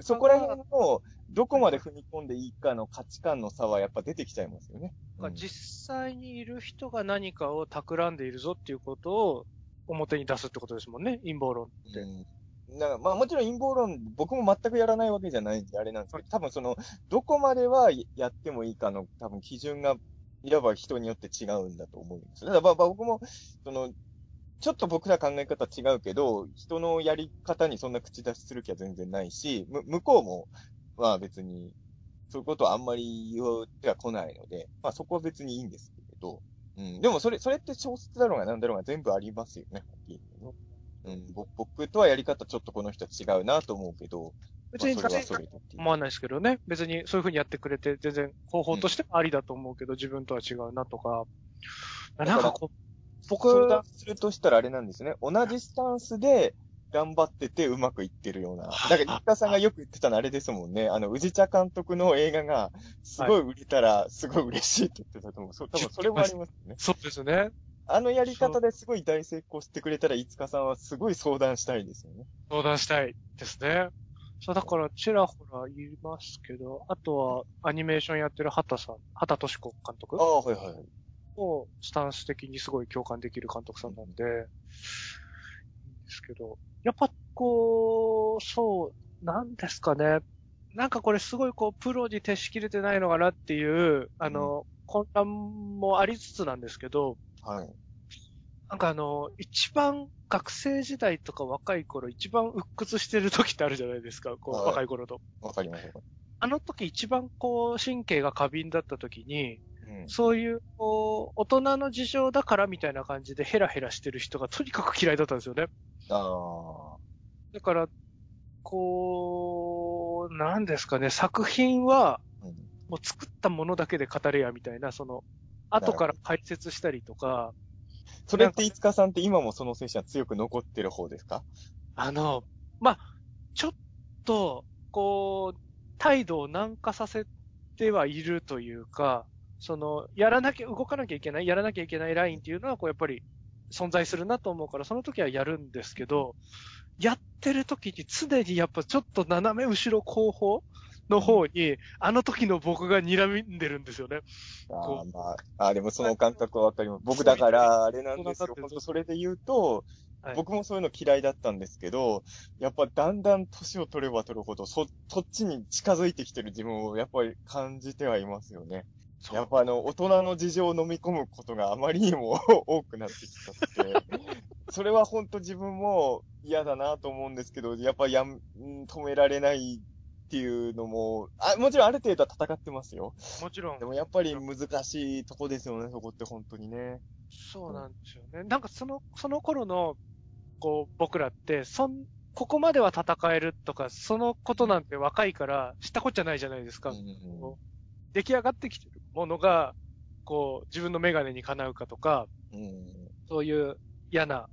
そこら辺の、どこまで踏み込んでいいかの価値観の差はやっぱ出てきちゃいますよね。うん。実際にいる人が何かを企んでいるぞっていうことを表に出すってことですもんね、陰謀論って。うん。だからまあもちろん陰謀論、僕も全くやらないわけじゃないんであれなんですけど、多分その、どこまではやってもいいかの多分基準が、いわば人によって違うんだと思うんです。だからまあ僕も、その、ちょっと僕ら考え方違うけど、人のやり方にそんな口出しする気は全然ないし、む向こうも、まあ別に、そういうことはあんまり言っては来ないので、まあそこは別にいいんですけど、うん、でもそれ、それって小説だろうが何だろうが全部ありますよね、うん、僕とはやり方ちょっとこの人は違うなと思うけど、別にまあそれはそれでっていう思わないですけどね。別にそういうふうにやってくれて、全然方法としてもありだと思うけど、自分とは違うなとか。らなんかこう、僕、相談するとしたらあれなんですね。同じスタンスで頑張っててうまくいってるような。だから、一家さんがよく言ってたのあれですもんね。あの、宇治茶監督の映画が、すごい売れたら、すごい嬉しいって言ってたと思う。そう、多分それもありますよね。そうですね。あのやり方ですごい大成功してくれたら、いつかさんはすごい相談したいですよね。相談したいですね。そう、だから、ちらほら言いますけど、あとは、アニメーションやってる畑さん、畑敏子監督ああ、はいはい。もスタンス的にすごい共感できる監督さんなんで、いいんですけど、やっぱこう、そう、なんですかね。なんかこれすごいこう、プロに徹しきれてないのかなっていう、あの、混乱もありつつなんですけど、はい。なんかあの、一番学生時代とか若い頃、一番鬱屈してる時ってあるじゃないですか、こう、はい若い頃と。わかりますよ。あの時一番こう、神経が過敏だった時に、うん。そういう、こう、大人の事情だからみたいな感じでヘラヘラしてる人がとにかく嫌いだったんですよね。ああ。だから、こう、なんですかね、作品はうん。もう作ったものだけで語れやみたいな、その、後から解説したりとか、それって、いつかさんって今もその精神は強く残ってる方ですか？あの、まあ、ちょっと、こう、態度を軟化させてはいるというか、その、やらなきゃ、動かなきゃいけない、やらなきゃいけないラインっていうのは、こう、やっぱり存在するなと思うから、その時はやるんですけど、やってる時に常にやっぱちょっと斜め後ろ後方の方に、あの時の僕が睨んでるんですよね。あまあ、あーでもその感覚はわかります。僕だから、あれなんですよ。本当それで言うと、はい僕もそういうの嫌いだったんですけど、やっぱだんだん年を取れば取るほど、そ、そっちに近づいてきてる自分をやっぱり感じてはいますよね。やっぱあの、大人の事情を飲み込むことがあまりにも 多くなってきちゃって、それは本当自分も嫌だなと思うんですけど、やっぱやん止められないっていうのも、あ、もちろんある程度は戦ってますよ。もちろんで。もやっぱり難しいとこですよね、そこって本当にね。そうなんですよね。なんかその、その頃の、こう、僕らって、そん、ここまでは戦えるとか、そのことなんて若いから、知ったこっちゃないじゃないですか。こう出来上がってきてるものが、こう、自分のメガネにかなうかとか、うん。そういう嫌な、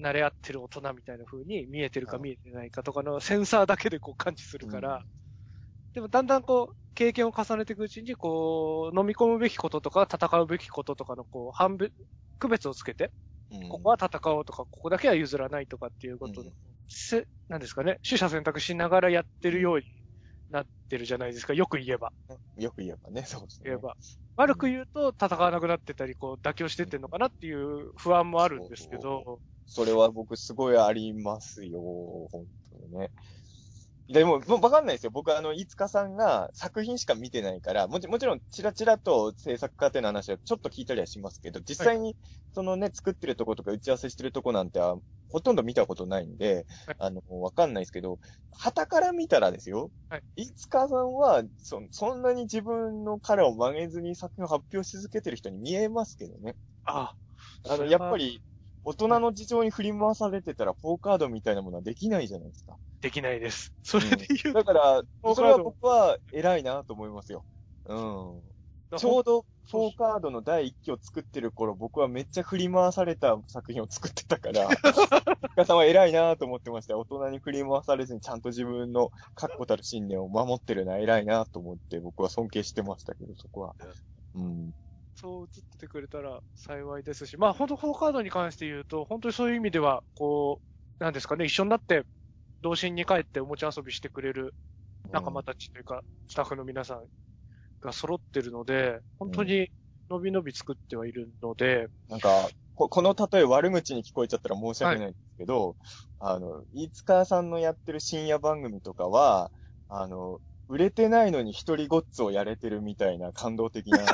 慣れ合ってる大人みたいな風に見えてるかはい見えてないかとかのセンサーだけでこう感知するから、でもだんだんこう、経験を重ねていくうちに、こう、飲み込むべきこととか、戦うべきこととかの、こう、判別、区別をつけて、うん。ここは戦おうとか、ここだけは譲らないとかっていうことを、うん。せ、なんですかね、取捨選択しながらやってるようになってるじゃないですか。よく言えば。よく言えばね、そうですね。言えば。悪く言うと、戦わなくなってたり、こう、妥協してってんのかなっていう不安もあるんですけど、それは僕すごいありますよ、本当にね。でも、もうわかんないですよ。僕あの、いつかさんが作品しか見てないから、もちもちろん、チラチラと制作過程の話はちょっと聞いたりはしますけど、実際に、そのね、作ってるとことか打ち合わせしてるとこなんては、ほとんど見たことないんではい、あの、わかんないですけど、旗から見たらですよ、はいいつかさんは、そ、そんなに自分の殻を曲げずに作品を発表し続けてる人に見えますけどね。ああの、やっぱ、り、大人の事情に振り回されてたら、ポーカードみたいなものはできないじゃないですか。できないです。それで言うだからそれは僕は偉いなと思いますよ。うん。と、ちょうど、そうポーカードの第一期を作ってる頃、僕はめっちゃ振り回された作品を作ってたから、深さんは偉いなと思ってました。大人に振り回されずにちゃんと自分の確固たる信念を守ってるのは偉いなと思って、僕は尊敬してましたけど、そこは。うん。そう映っててくれたら幸いですし、まあ本当フォーカードに関して言うと、本当にそういう意味では、こう、なんですかね、一緒になって、童心に帰っておもちゃ遊びしてくれる仲間たちというか、スタッフの皆さんが揃ってるので、本当に伸び伸び作ってはいるので、なんか、ここの例え悪口に聞こえちゃったら申し訳ないんですけど、あの、飯塚さんのやってる深夜番組とかは、あの、売れてないのに一人ごっつをやれてるみたいな感動的な。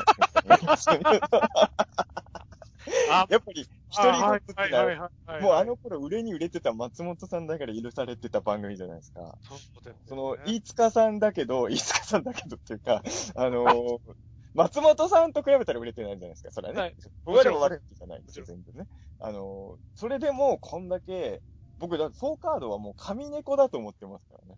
あやっぱり、一人ごっつってはいなはいはいはい。もうあの頃売れに売れてた松本さんだから許されてた番組じゃないですか。そうだよねその、飯塚さんだけど、飯塚さんだけどっていうか、あのー松本さんと比べたら売れてないじゃないですか、それはね。はい僕はでも悪口じゃないんですよ、全部ね。あのーそれでも、こんだけ、僕、だフォーカードはもう神猫だと思ってますからね。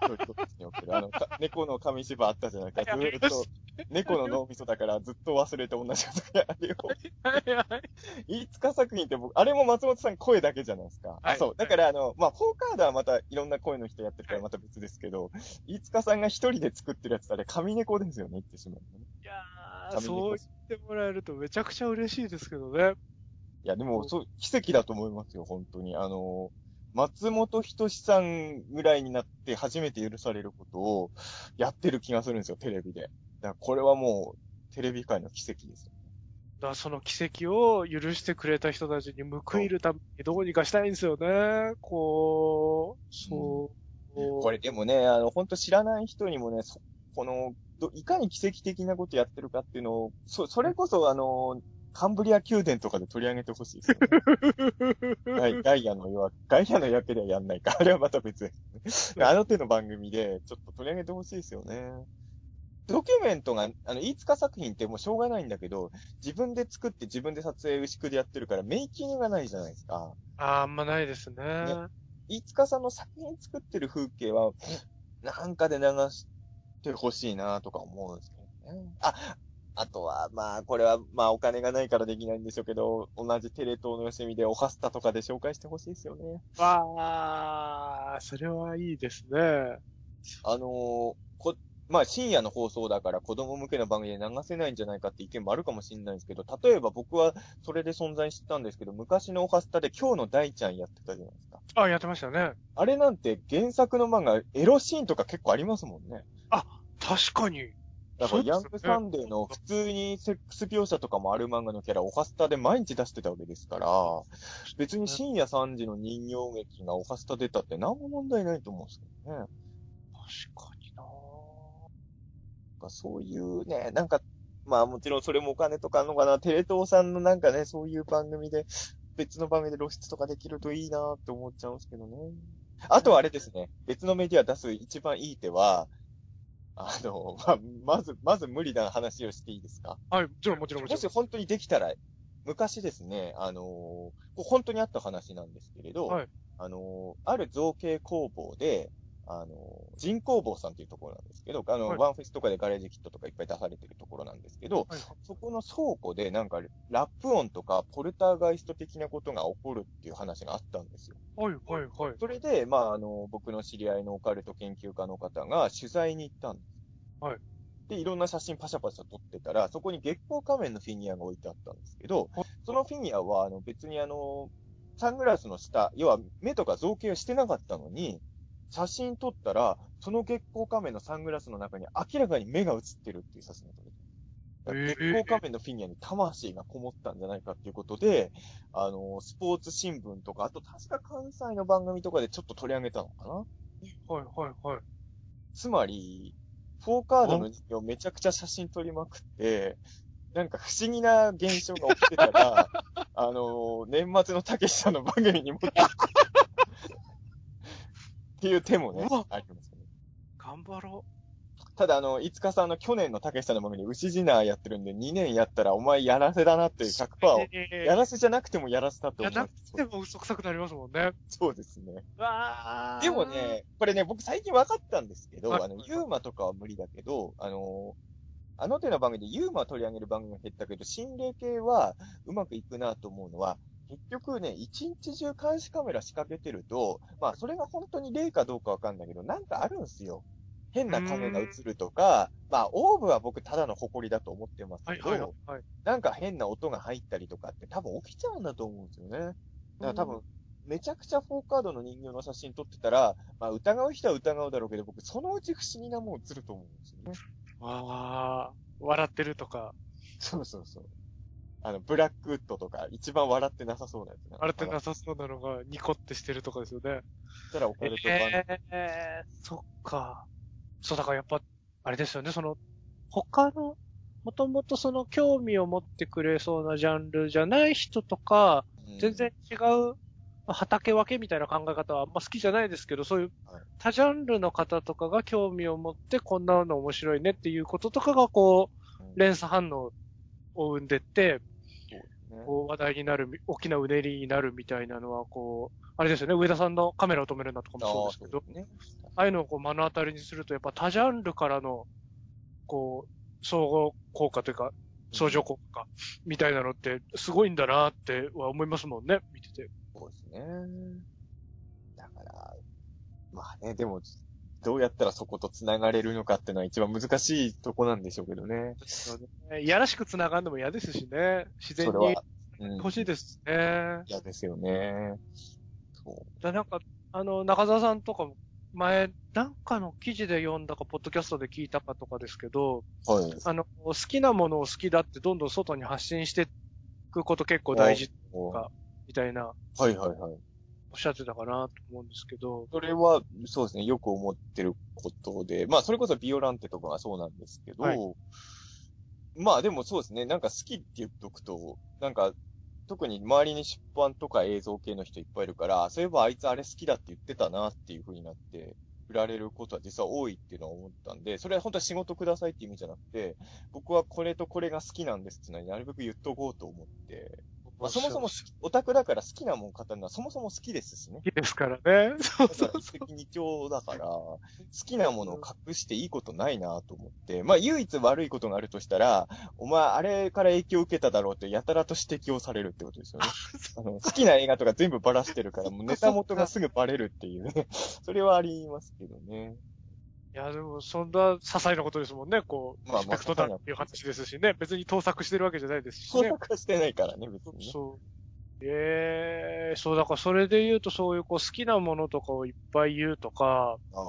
そういうことにおけるあの、か猫の紙芝あったじゃないか。ずーっと、猫の脳みそだからずっと忘れて同じことやるよ。はいはい。飯塚作品って僕、あれも松本さん声だけじゃないですか。はいそう。だからあの、まあ、フォーカードはまたいろんな声の人やってるからまた別ですけど、飯塚さんが一人で作ってるやつあれ、神猫ですよね、言ってしまうのね。いやー、神そう猫言ってもらえるとめちゃくちゃ嬉しいですけどね。いや、でも、そう、奇跡だと思いますよ、本当に。あの、松本人志さんぐらいになって初めて許されることをやってる気がするんですよ、テレビで。だからこれはもう、テレビ界の奇跡ですよ。だその奇跡を許してくれた人たちに報いるためにどうにかしたいんですよね。こう、そう。これでもね、あの、本当知らない人にもね、そこのど、いかに奇跡的なことやってるかっていうのを、そ、それこそあの、カンブリア宮殿とかで取り上げてほしいですよね。ガイガイアの夜明け、ガイアの夜明けではやんないか。あれはまた別ですね。あの手の番組で、ちょっと取り上げてほしいですよね。ドキュメントが、あの、飯塚作品ってもうしょうがないんだけど、自分で作って自分で撮影牛久でやってるから、メイキングがないじゃないですか。あーあんまないですね。飯塚さんの作品作ってる風景は、なんかで流してほしいなとか思うんですけどね。あ、あとは、まあ、これは、まあ、お金がないからできないんでしょうけど、同じテレ東のよしみでオハスタとかで紹介してほしいですよね。わあ、それはいいですね。あのーこ、まあ深夜の放送だから子供向けの番組で流せないんじゃないかって意見もあるかもしれないんですけど、例えば僕はそれで存在してたんですけど、昔のオハスタで今日の大ちゃんやってたじゃないですか。あ、やってましたね。あれなんて原作の漫画、エロシーンとか結構ありますもんね。確かに。だから、ヤングサンデーの普通にセックス描写とかもある漫画のキャラ、オハスタで毎日出してたわけですから、別に深夜3時の人形劇がオハスタ出たって何も問題ないと思うんですけどね。確かにななんかそういうね、なんか、まあもちろんそれもお金とかあるのかな、テレ東さんのなんかね、そういう番組で、別の番組で露出とかできるといいなって思っちゃうんですけどね。あとはあれですね、別のメディア出す一番いい手は、あの、まあ、まず、まず無理な話をしていいですか？はい、もちろんもちろんもちろん。もし本当にできたら、昔ですね、あのー本当にあった話なんですけれど、はい。あのーある造形工房で、あのー人工房さんというところなんですけど、あの、はい。ワンフェスとかでガレージキットとかいっぱい出されてるところなんですけど、はいそこの倉庫でなんかラップ音とかポルターガイスト的なことが起こるっていう話があったんですよ。はい、はい、はい。それで、まあ、あの、僕の知り合いのオカルト研究家の方が取材に行ったんです。はい。で、いろんな写真パシャパシャ撮ってたら、そこに月光仮面のフィギュアが置いてあったんですけどはい、そのフィギュアは、あの、別にあの、サングラスの下、要は目とか造形をしてなかったのに、写真撮ったら、その月光仮面のサングラスの中に明らかに目が映ってるっていう写真が撮れてだからへー月光仮面のフィギュアに魂がこもったんじゃないかっていうことで、あの、スポーツ新聞とか、あと確か関西の番組とかでちょっと取り上げたのかなはい、はい、はい。つまり、フォーカードの人形めちゃくちゃ写真撮りまくって、なんか不思議な現象が起きてたら、あの、年末のたけしさんの番組に持って っていう手もねありますね。頑張ろただ、あの、いつかさんの去年のたけしさんの番組で牛ジナーやってるんで、2年やったらお前やらせだなっていう100%を、えやらせじゃなくてもやらせたってや思いまなくても嘘くさくなりますもんね。そうですね。わーでも、ね、これね、僕最近分かったんですけど、はいあの、ユーマとかは無理だけど、あの、あの手の番組でユーマを取り上げる番組が減ったけど、心霊系はうまくいくなと思うのは、結局ね、一日中監視カメラ仕掛けてると、まあ、それが本当に霊かどうかわかんないけど、なんかあるんすよ。変な影が映るとか、まあ、オーブは僕ただの誇りだと思ってますはい、けど、はい、はい。なんか変な音が入ったりとかって多分起きちゃうんだと思うんですよね。だから多分、めちゃくちゃフォーカードの人形の写真撮ってたら、まあ疑う人は疑うだろうけど、僕そのうち不思議なもん映ると思うんですよね。あー、笑ってるとか、そうそうそう。あの、ブラックウッドとか、一番笑ってなさそうなやつが。笑ってなさそうなのがニコってしてるとかですよね。そしたらオカルト版、えー、そっか。そう、だからやっぱ、あれですよね、その、他の、もともとその興味を持ってくれそうなジャンルじゃない人とか、うん。全然違う、まあ畑分けみたいな考え方はあんま好きじゃないですけど、そういうはい。多ジャンルの方とかが興味を持ってこんなの面白いねっていうこととかがこう、うん。連鎖反応を生んでって、こう話題になる、大きなうねりになるみたいなのは、こう、あれですよね、上田さんのカメラを止めるなとかもそうですけど、あね。ああいうのをこう目の当たりにすると、やっぱ多ジャンルからの、こう、総合効果というか、相乗効果みたいなのってすごいんだなっては思いますもんね、見てて。そうですね。だから、まあね、でも、どうやったらそこと繋がれるのかっていうのは一番難しいとこなんでしょうけどね。いやらしく繋がるのも嫌ですしね。自然に欲しいですね。嫌ですよね。そだなんか、あの、中澤さんとかも、前、なんかの記事で読んだか、ポッドキャストで聞いたかとかですけど、う。はい。あの、好きなものを好きだってどんどん外に発信していくこと結構大事おかみたいな、はいはいはい。おっしゃってたかなと思うんですけど、それは、そうですね、よく思ってることで、まあ、それこそビオランテとかがそうなんですけど、はい。まあでもそうですね、なんか好きって言っとくと、なんか、特に周りに出版とか映像系の人いっぱいいるから、そういえばあいつあれ好きだって言ってたなっていう風になって、振られることは実は多いっていうのは思ったんで、それは本当は仕事くださいっていう意味じゃなくて、僕はこれとこれが好きなんですっていうのはなるべく言っとこうと思って、まあ、そもそも好きオタクだから好きなもん語るのはそもそも好きですしね。好きですからね。そうだからそう一石二鳥だから、好きなものを隠していいことないなと思って、まあ唯一悪いことがあるとしたら、お前あれから影響を受けただろうってやたらと指摘をされるってことですよね。あの好きな映画とか全部バラしてるから、もうネタ元がすぐバレるっていうね。それはありますけどね。いや、でも、そんな些細なことですもんね、こう、まあまあリスペクトだっていう話ですしね。別に盗作してるわけじゃないですしね。創作はしてないからね、別にね。そう。ええそう、だからそれで言うと、そういうこう好きなものとかをいっぱい言うとか、ああ。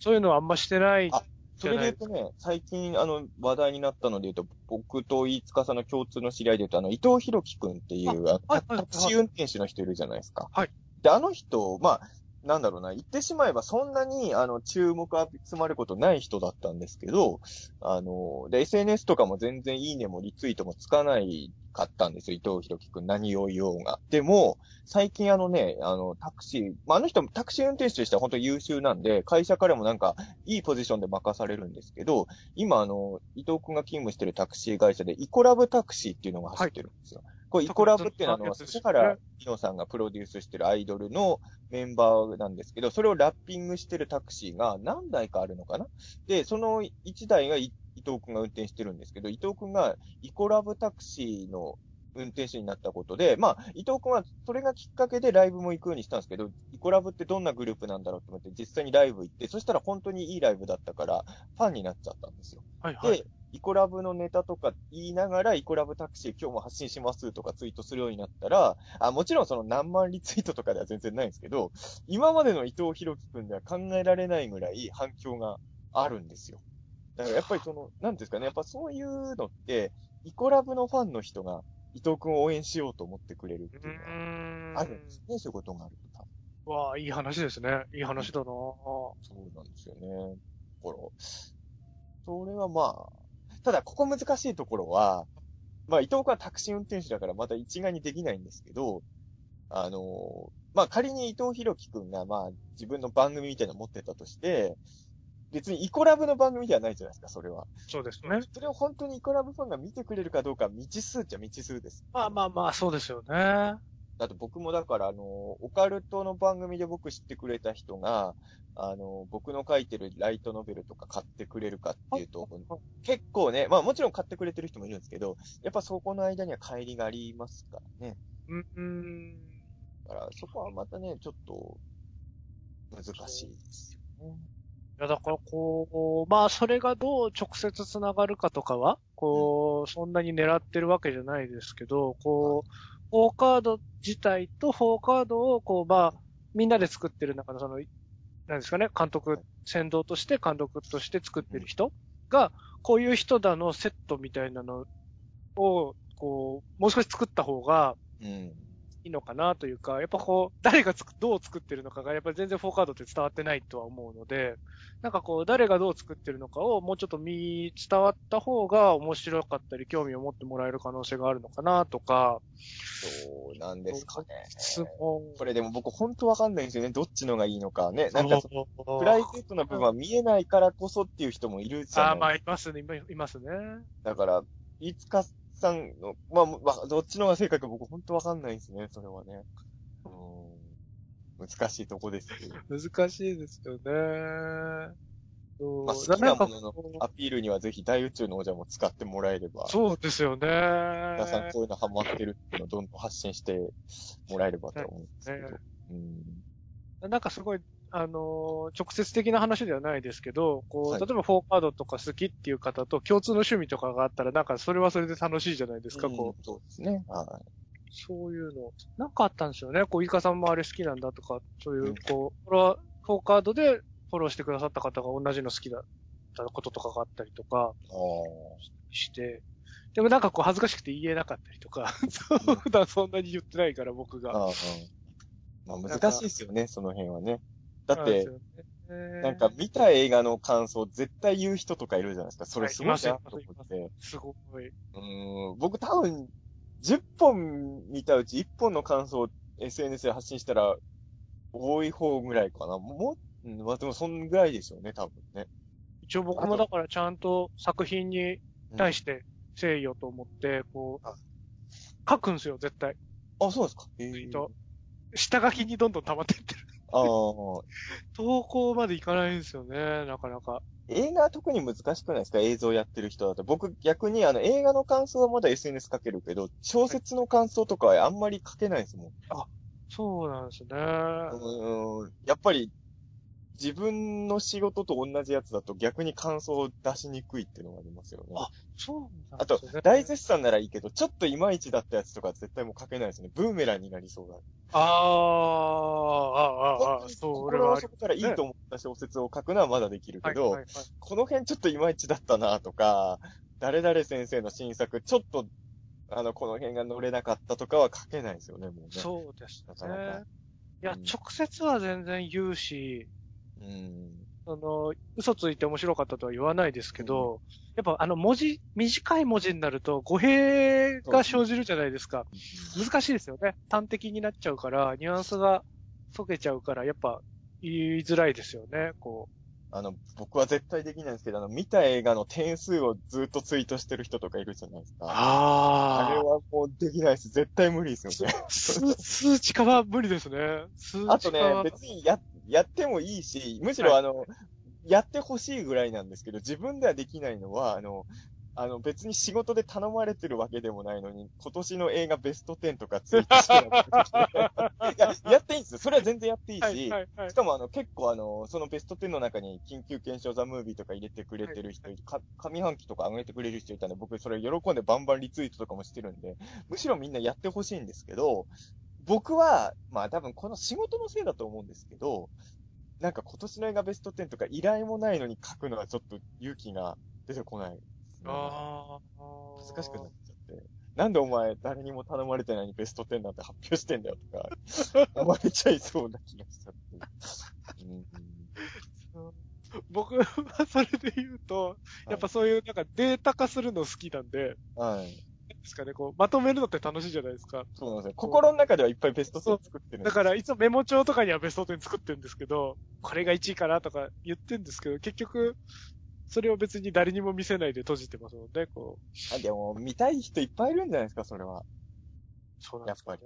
そういうのはあんましてない。あそれで言うとね、最近、あの、話題になったので言うと、僕と飯塚さんの共通の知り合いで言うと、あの、伊藤博樹くんっていう、あタクシー運転手の人いるじゃないですか。はい。で、あの人、まあ、なんだろうな、言ってしまえばそんなに、あの、注目集まることない人だったんですけど、あの、で、SNS とかも全然いいねもリツイートもつかないかったんですよ、伊藤博樹くん何を言おうが。でも、最近あのね、あの、タクシー、まあ、あの人もタクシー運転手としては本当優秀なんで、会社からもなんか、いいポジションで任されるんですけど、今あの、伊藤くんが勤務してるタクシー会社で、イコラブタクシーっていうのが走ってるんですよ。これ、イコラブっていうのは、指原ひのさんがプロデュースしてるアイドルのメンバーなんですけど、それをラッピングしてるタクシーが何台かあるのかな？で、その1台がい伊藤くんが運転してるんですけど、伊藤くんがイコラブタクシーの運転手になったことで、まあ、伊藤くんはそれがきっかけでライブも行くようにしたんですけど、イコラブってどんなグループなんだろうと思って実際にライブ行って、そしたら本当にいいライブだったから、ファンになっちゃったんですよ。はいはい。で、イコラブのネタとか言いながら、イコラブタクシー今日も発信しますとかツイートするようになったら、あ、もちろんその何万リツイートとかでは全然ないんですけど、今までの伊藤博樹くんでは考えられないぐらい反響があるんですよ。だからやっぱりその、なんですかね、やっぱそういうのって、イコラブのファンの人が伊藤くんを応援しようと思ってくれるってういうのは。あるんですね、そういうことがあると。わあ、いい話ですね。いい話だなそうなんですよね。だから、それはまあ、ただここ難しいところは、まあ伊藤君はタクシー運転手だからまた一概にできないんですけど、あの、まあ仮に伊藤博樹くんがまあ自分の番組みたいなの持ってたとして、別にイコラブの番組ではないじゃないですか、それは。そうですね。それを本当にイコラブファンが見てくれるかどうかは未知数っちゃ未知数です。まあまあまあ、そうですよね。だって僕もだから、あの、オカルトの番組で僕知ってくれた人が、あの、僕の書いてるライトノベルとか買ってくれるかっていうと、結構ね、まあもちろん買ってくれてる人もいるんですけど、やっぱそこの間には帰りがありますからね。うんうん。だからそこはまたね、ちょっと、難しいですよね。いや、だからこう、まあ、それがどう直接つながるかとかは、こう、そんなに狙ってるわけじゃないですけど、こう、フォーカード自体とフォーカードを、こう、まあ、みんなで作ってる中の、その、なんですかね、監督、先導として監督として作ってる人が、こういう人だのセットみたいなのを、こう、もう少し作った方がうん。いいのかなというか、やっぱこう、誰がつく、どう作ってるのかが、やっぱり全然フォーカードって伝わってないとは思うので、なんかこう、誰がどう作ってるのかをもうちょっと見、伝わった方が面白かったり、興味を持ってもらえる可能性があるのかなとか、そうなんですかね。質問。これでも僕本当わかんないんですよね。どっちのがいいのかね。なんか、プライベートな部分は見えないからこそっていう人もいるじゃああ、ないまあ、いますね、いますね。だから、いつかさんの、まあ、まあ、どっちのが正解か僕本当わかんないですね、それはね。うん。難しいとこですけど。難しいですよね。まあ、好きなもののアピールにはぜひ大宇宙の王者も使ってもらえれば、そうですよね。皆さんこういうのハマってるっていうのをどんどん発信してもらえればと思うんですけど。ねうん。なんかすごい、あのー直接的な話ではないですけど、こう、はい例えばフォーカードとか好きっていう方と共通の趣味とかがあったら、なんかそれはそれで楽しいじゃないですか、うんこう。そうですね。はそういうの。なんかあったんですよね。こう、イカさんもあれ好きなんだとか、そういうう、んこう、フォロフォーカードでフォローしてくださった方が同じの好きだったこととかがあったりとかい。あして、でもなんかこう恥ずかしくて言えなかったりとか、普段そんなに言ってないから僕あ。が。ああ。まあ難しいですよね、その辺はね。だって、なんか見た映画の感想絶対言う人とかいるじゃないですか。それすごいなと思って。すごい。うーん、僕多分、10本見たうち1本の感想を SNS で発信したら、多い方ぐらいかな。もう、うんまあでもそんぐらいでしょうね、多分ね。一応僕もだからちゃんと作品に対して誠意をと思って、こあう、書くんですよ、絶対。あ、そうですか。えート下書きにどんどん溜まっていってる。ああ。投稿までいかないんですよね、なかなか。映画は特に難しくないですか？映像やってる人だと。僕逆にあの映画の感想はまだ SNS 書けるけど、小説の感想とかはあんまり書けないですもん。そうなんですね。うーん。やっぱり、自自分の仕事と同じやつだと逆に感想を出しにくいっていうのがありますよね。あそうなんあと大絶賛ならいいけど、ちょっといまいちだったやつとか絶対もう書けないですね。ブーメランになりそうだ。ああ、ああ、ああ、そ心れはありの底からいいと思った小説を書くのはまだできるけど、はいはいはいこの辺ちょっといまいちだったなとか、誰々先生の新作、ちょっと、あの、この辺が乗れなかったとかは書けないですよね、もうね。そうですなかなかね。いや、うん直接は全然言うし、うん。その、嘘ついて面白かったとは言わないですけど、やっぱあの文字、短い文字になると語弊が生じるじゃないですか。難しいですよね。端的になっちゃうから、ニュアンスが解けちゃうから、やっぱ言いづらいですよね、こあの、僕は絶対できないんですけど、あの、見た映画の点数をずっとツイートしてる人とかいるじゃないですう。か。あれあはもうできないです。絶対無理ですよね。数数値化は無理ですね。数値化あとね、別にや、やってもいいし、むしろはいあの、やってほしいぐらいなんですけど、自分ではできないのは、あの、あの別に仕事で頼まれてるわけでもないのに、今年の映画ベスト10とかツイートして や、やっていいんですよ。それは全然やっていいし、はいはいはいし。かもあの結構あの、そのベスト10の中に緊急検証ザムービーとか入れてくれてる人いて、か上半期とか上げてくれる人いたんで、僕それ喜んでバンバンリツイートとかもしてるんで、むしろみんなやってほしいんですけど、僕は、まあ多分この仕事のせいだと思うんですけど、なんか今年の映画ベスト10とか依頼もないのに書くのはちょっと勇気が出てこないね。ああ。難しくなっちゃって。なんでお前誰にも頼まれてないのにベスト10なんて発表してんだよとか、思われちゃいそうな気がしちゃって。うん 僕はそれで言うと、やっぱそういうなんかデータ化するの好きなんで、はい。ですかね、こう、まとめるのって楽しいじゃないですか。そうなんですよ。心の中ではいっぱいベスト10作ってるんですだから、いつもメモ帳とかにはベスト10作ってるんですけど、これが1位かなとか言ってるんですけど、結局、それを別に誰にも見せないで閉じてますもんね、こう。あでも、見たい人いっぱいいるんじゃないですか、それは。そうなんですかね。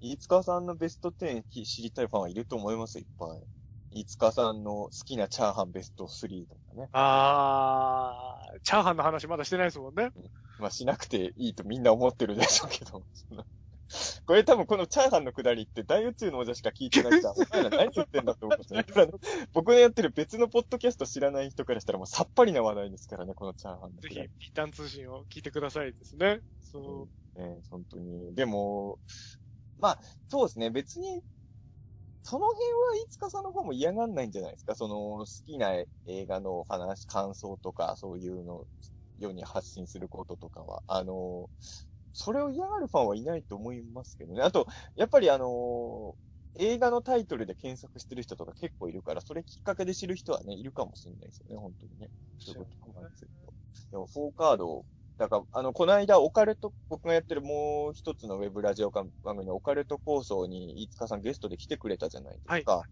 飯塚さんのベスト10知りたいファンはいると思います、いっぱい。飯塚さんの好きなチャーハンベスト3とかね。あー、チャーハンの話まだしてないですもんね。まあしなくていいとみんな思ってるでしょうけど。これ多分このチャーハンのくだりって大宇宙の王者しか聞いてない人は、お前ら何言ってんだって思うんですよね。あの僕のやってる別のポッドキャスト知らない人からしたらもうさっぱりな話題ですからね、このチャーハンのくぜだり。ひ、ピタン通信を聞いてくださいですね。そう。えね、本当に。でも、まあ、そうですね、別に、その辺は、いつかさんの方も嫌がんないんじゃないですか。その、好きな映画の話、感想とか、そういうの、世に発信することとかは。あの、それを嫌がるファンはいないと思いますけどね。あと、やっぱりあの、映画のタイトルで検索してる人とか結構いるから、それきっかけで知る人はね、いるかもしれないですよね、本当にね。そういうこと考えてると。でも、フォーカード、だから、あの、この間、オカルト、僕がやってるもう一つのウェブラジオ番組のオカルト構想に、飯塚さんゲストで来てくれたじゃないですか。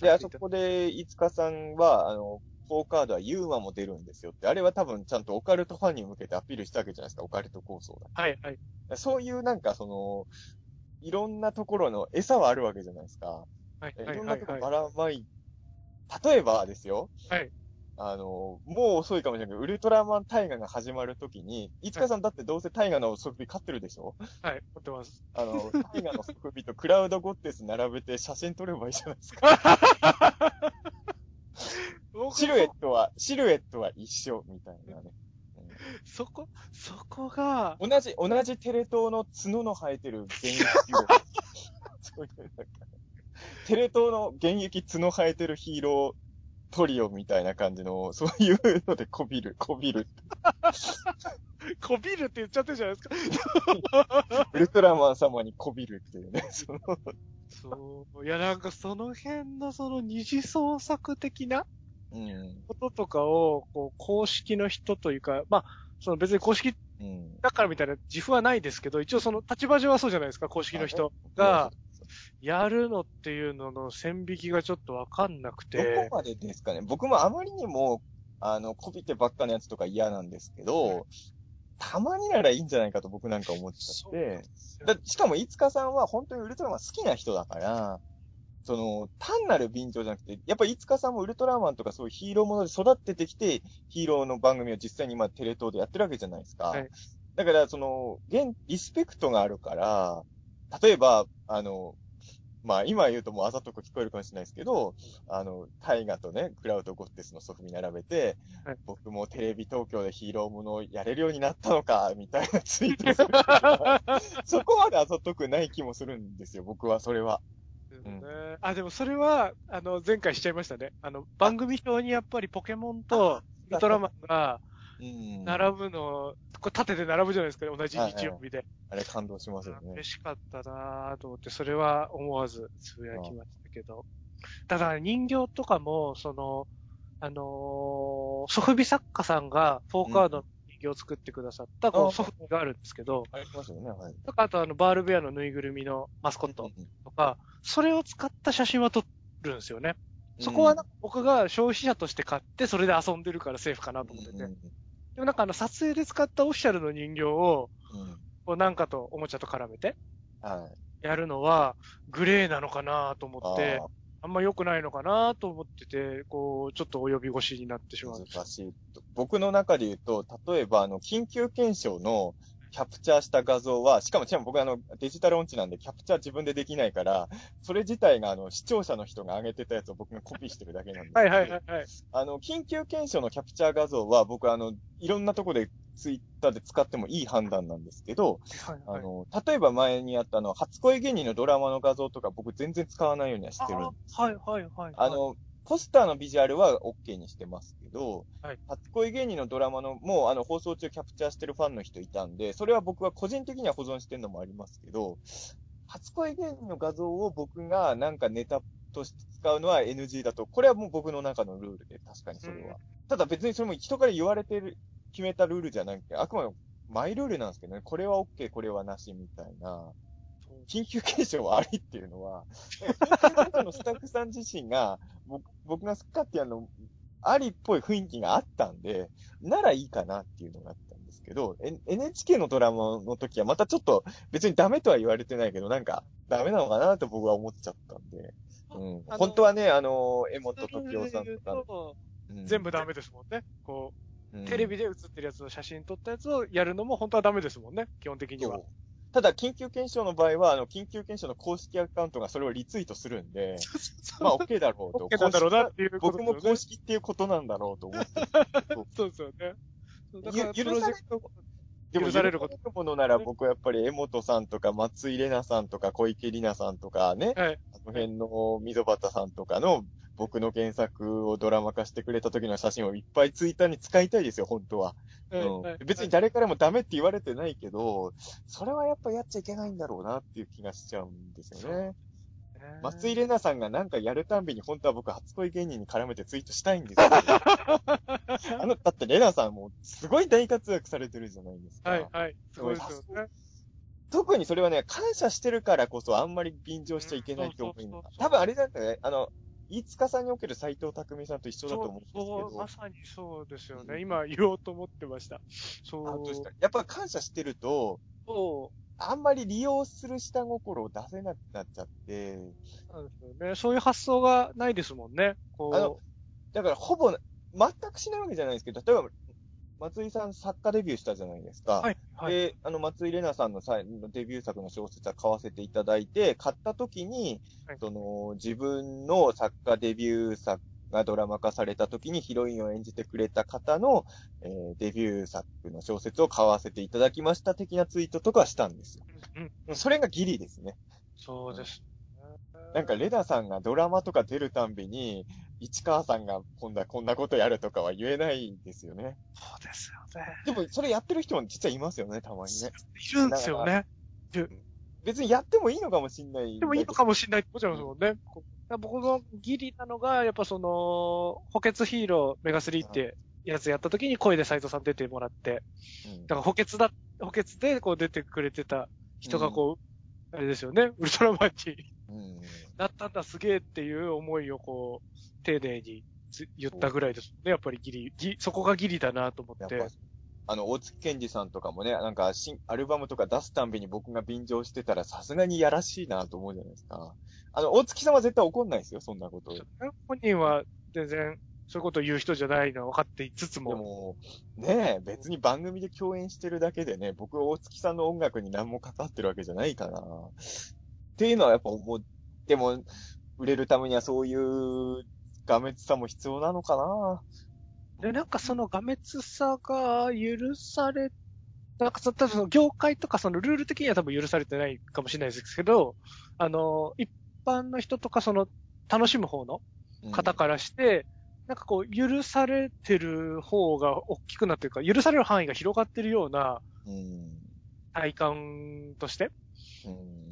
で、あそこで、飯塚さんは、あの、フォーカードはユーマも出るんですよって、あれは多分ちゃんとオカルトファンに向けてアピールしたわけじゃないですか、オカルト構想だ。はい、はい。そういうなんかその、いろんなところの餌はあるわけじゃないですか。はい、いはい、はいろんなところばらまい、例えばですよ。はい。あの、もう遅いかもしれないけど、ウルトラマン大河が始まるときに、いつかさんだってどうせ大河のソフビ買ってるでしょ？はい、持ってます。あの、大河のソフビとクラウドゴッテス並べて写真撮ればいいじゃないですか。シルエットは、シルエットは一緒、みたいなね。そこ、そこが、同じ、同じテレ東の角の生えてる現役を、そういうなんか、テレ東の現役角生えてるヒーロートリオみたいな感じの、そういうのでこびる、こびる。こびるって言っちゃってるじゃないですか。ウルトラマン様にこびるっていうね、その、そう。いや、なんかその辺のその二次創作的なうん、こととかを、こう、公式の人というか、まあ、その別に公式うん。だからみたいな自負はないですけど、一応その立場上はそうじゃないですか、公式の人がやるのっていうのの線引きがちょっとわかんなくどて。こまでですかね。僕もあまりにも、あの、こびてばっかのやつとか嫌なんですけど、たまにならいいんじゃないかと僕なんか思っちゃって。だしかも、いつかさんは本当にウルトラマン好きな人だから、その、単なる便乗じゃなくて、やっぱりいつかさんもウルトラマンとかそういうヒーローもので育っててきて、ヒーローの番組を実際に今テレ東でやってるわけじゃないですか。はいだから、その、現、リスペクトがあるから、例えば、あの、まあ今言うともうあざとく聞こえるかもしれないですけど、あの、タイガとね、クラウドゴッテスのソフビ並べて、はい僕もテレビ東京でヒーローものをやれるようになったのか、みたいなツイートをする そこまであざとくない気もするんですよ、僕は、それは。ねあ、でもそれは、あの、前回しちゃいましたね。あの、番組表にやっぱりポケモンとウルトラマンがうん。並ぶの、これ縦で並ぶじゃないですか、同じ日曜日で。あれ感動しますよね。嬉しかったなぁと思って、それは思わずつぶやきましたけど。ただ、人形とかも、その、あのーソフビ作家さんがフォーカードのを作ってくださった、こあうソフビがあるんですけど、ありますよね、はい。とか、あとあの、バールベアのぬいぐるみのマスコットとか、それを使った写真は撮るんですよね。そこはなんか僕が消費者として買って、それで遊んでるからセーフかなと思ってて。うんでもなんかあの、撮影で使ったオフィシャルの人形を、うんこうなんかとおもちゃと絡めて、はい。やるのは、グレーなのかなと思ってあ、んま良くないのかなと思ってて、こう、ちょっと及び腰になってしまう。難しい。僕の中で言うと、例えば、あの、緊急検証のキャプチャーした画像は、しかも、ちなみに僕あの、デジタル音痴なんで、キャプチャー自分でできないから、それ自体があの、視聴者の人が上げてたやつを僕がコピーしてるだけなんではいはいはいはい。あの、緊急検証のキャプチャー画像は、僕あの、いろんなとこでツイッターで使ってもいい判断なんですけど、はいはい、あの、例えば前にあったあの、初恋芸人のドラマの画像とか僕全然使わないようにはしてるんですあはいはいはい。あ、の、ポスターのビジュアルは OK にしてますけど、はい初恋芸人のドラマの、もうあの放送中キャプチャーしてるファンの人いたんで、それは僕は個人的には保存してるのもありますけど、初恋芸人の画像を僕がなんかネタとして使うのは NG だと、これはもう僕の中のルールで、確かにそれは。ただ別にそれも人から言われてる、決めたルールじゃなくて、あくまでもマイルールなんですけどね、これは OK、これはなしみたいな。緊急検証はありっていうのは、緊急検証のスタッフさん自身が、僕僕がスカってやるの、ありっぽい雰囲気があったんで、ならいいかなっていうのがあったんですけど、N- NHK のドラマの時はまたちょっと別にダメとは言われてないけど、なんかダメなのかなと僕は思っちゃったんで、うん。本当はね、あの、江本時夫さんとか、うん全部ダメですもんね。こうんう、テレビで映ってるやつの写真撮ったやつをやるのも本当はダメですもんね。基本的には。ただ、緊急検証の場合は、あの、緊急検証の公式アカウントがそれをリツイートするんで、まあ、OK だろうと。OK なんだろうなっていうこと僕も公式っていうことなんだろうと思って。そうですよね。ゆ許されプロジェクトでも、許されることものなら僕はやっぱり江本さんとか松井玲奈さんとか小池里奈さんとかね、はい。あの辺の溝端さんとかの僕の原作をドラマ化してくれた時の写真をいっぱいツイッターに使いたいですよ、本当は。うんはい別に誰からもダメって言われてないけど、それはやっぱやっちゃいけないんだろうなっていう気がしちゃうんですよね。松井玲奈さんがなんかやるたんびに本当は僕初恋芸人に絡めてツイートしたいんですよ。あの、だって玲奈さんもすごい大活躍されてるじゃないですか。はい、はい。すごいですよね。特にそれはね、感謝してるからこそあんまり便乗しちゃいけないと思う多分あれだったね、あの、飯塚さんにおける斎藤匠さんと一緒だと思うんですけそう、どま。さにそうですよね。うん今言おうと思ってました。あそう。確か？にやっぱ感謝してると、そあんまり利用する下心を出せなくなっちゃって、うなんですよね。そういう発想がないですもんね。こう。あのだからほぼ、全くしないわけじゃないですけど、例えば、松井さん作家デビューしたじゃないですか。はい、はい。で、あの、松井玲奈さんの際のデビュー作の小説は買わせていただいて、買った時に、はいその、自分の作家デビュー作がドラマ化された時にヒロインを演じてくれた方の、えーデビュー作の小説を買わせていただきました的なツイートとかはしたんですよ。うんうんそれがギリですね。そうです。なんか、レナさんがドラマとか出るたんびに、市川さんが今度はこんなことやるとかは言えないですよね。そうですよね。でも、それやってる人も実はいますよね、たまにね。いるんですよね。別にやってもいいのかもしんない。でもいいのかもしれないってことですもんね。僕のギリなのが、やっぱその、補欠ヒーローメガ3ってやつやった時に声で斎藤さん出てもらって、うんだから補欠だ、補欠でこう出てくれてた人がこう、あれですよね、ウルトラマンにうんなったんだすげえっていう思いをこう、丁寧につ言ったぐらいですね、やっぱりギリ、ギそこがギリだなと思って。あの、大月健二さんとかもね、なんか、新、アルバムとか出すたんびに僕が便乗してたらさすがにやらしいなと思うじゃないですか。あの、大月さんは絶対怒んないですよ、そんなこと。で本人は全然そういうことを言う人じゃないのは分かっていつつも、も、ねえ、別に番組で共演してるだけでね、僕大月さんの音楽に何もかかってるわけじゃないから。っていうのはやっぱ思っでも、売れるためにはそういう画滅さも必要なのかなで、なんかその画滅さが許され、なんかそ多分その業界とかそのルール的には多分許されてないかもしれないですけど、あの、一般の人とかその楽しむ方の方からして、なんかこう、許されてる方が大きくなってるか、許される範囲が広がってるようなうん。体感としてうん。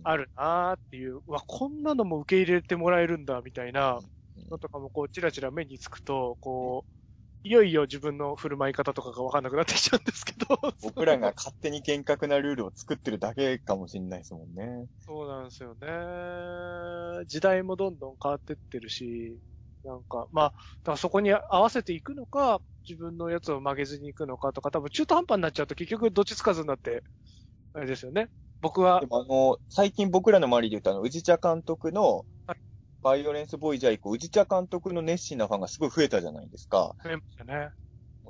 あるなーっていう、うわ、こんなのも受け入れてもらえるんだ、みたいなうんのとかもこう、チラチラ目につくと、こう、いよいよ自分の振る舞い方とかがわかんなくなってきちゃうんですけど。僕らが勝手に厳格なルールを作ってるだけかもしれないですもんね。そうなんですよね。時代もどんどん変わってってるし、なんか、まあ、だからそこに合わせていくのか、自分のやつを曲げずに行くのかとか、多分中途半端になっちゃうと結局どっちつかずになって、あれですよね。僕はで、もあの、最近僕らの周りで言うとあの、宇治茶監督のはい、バイオレンスボーイジャー以降、宇治茶監督の熱心なファンがすごい増えたじゃないですか。増えましたね。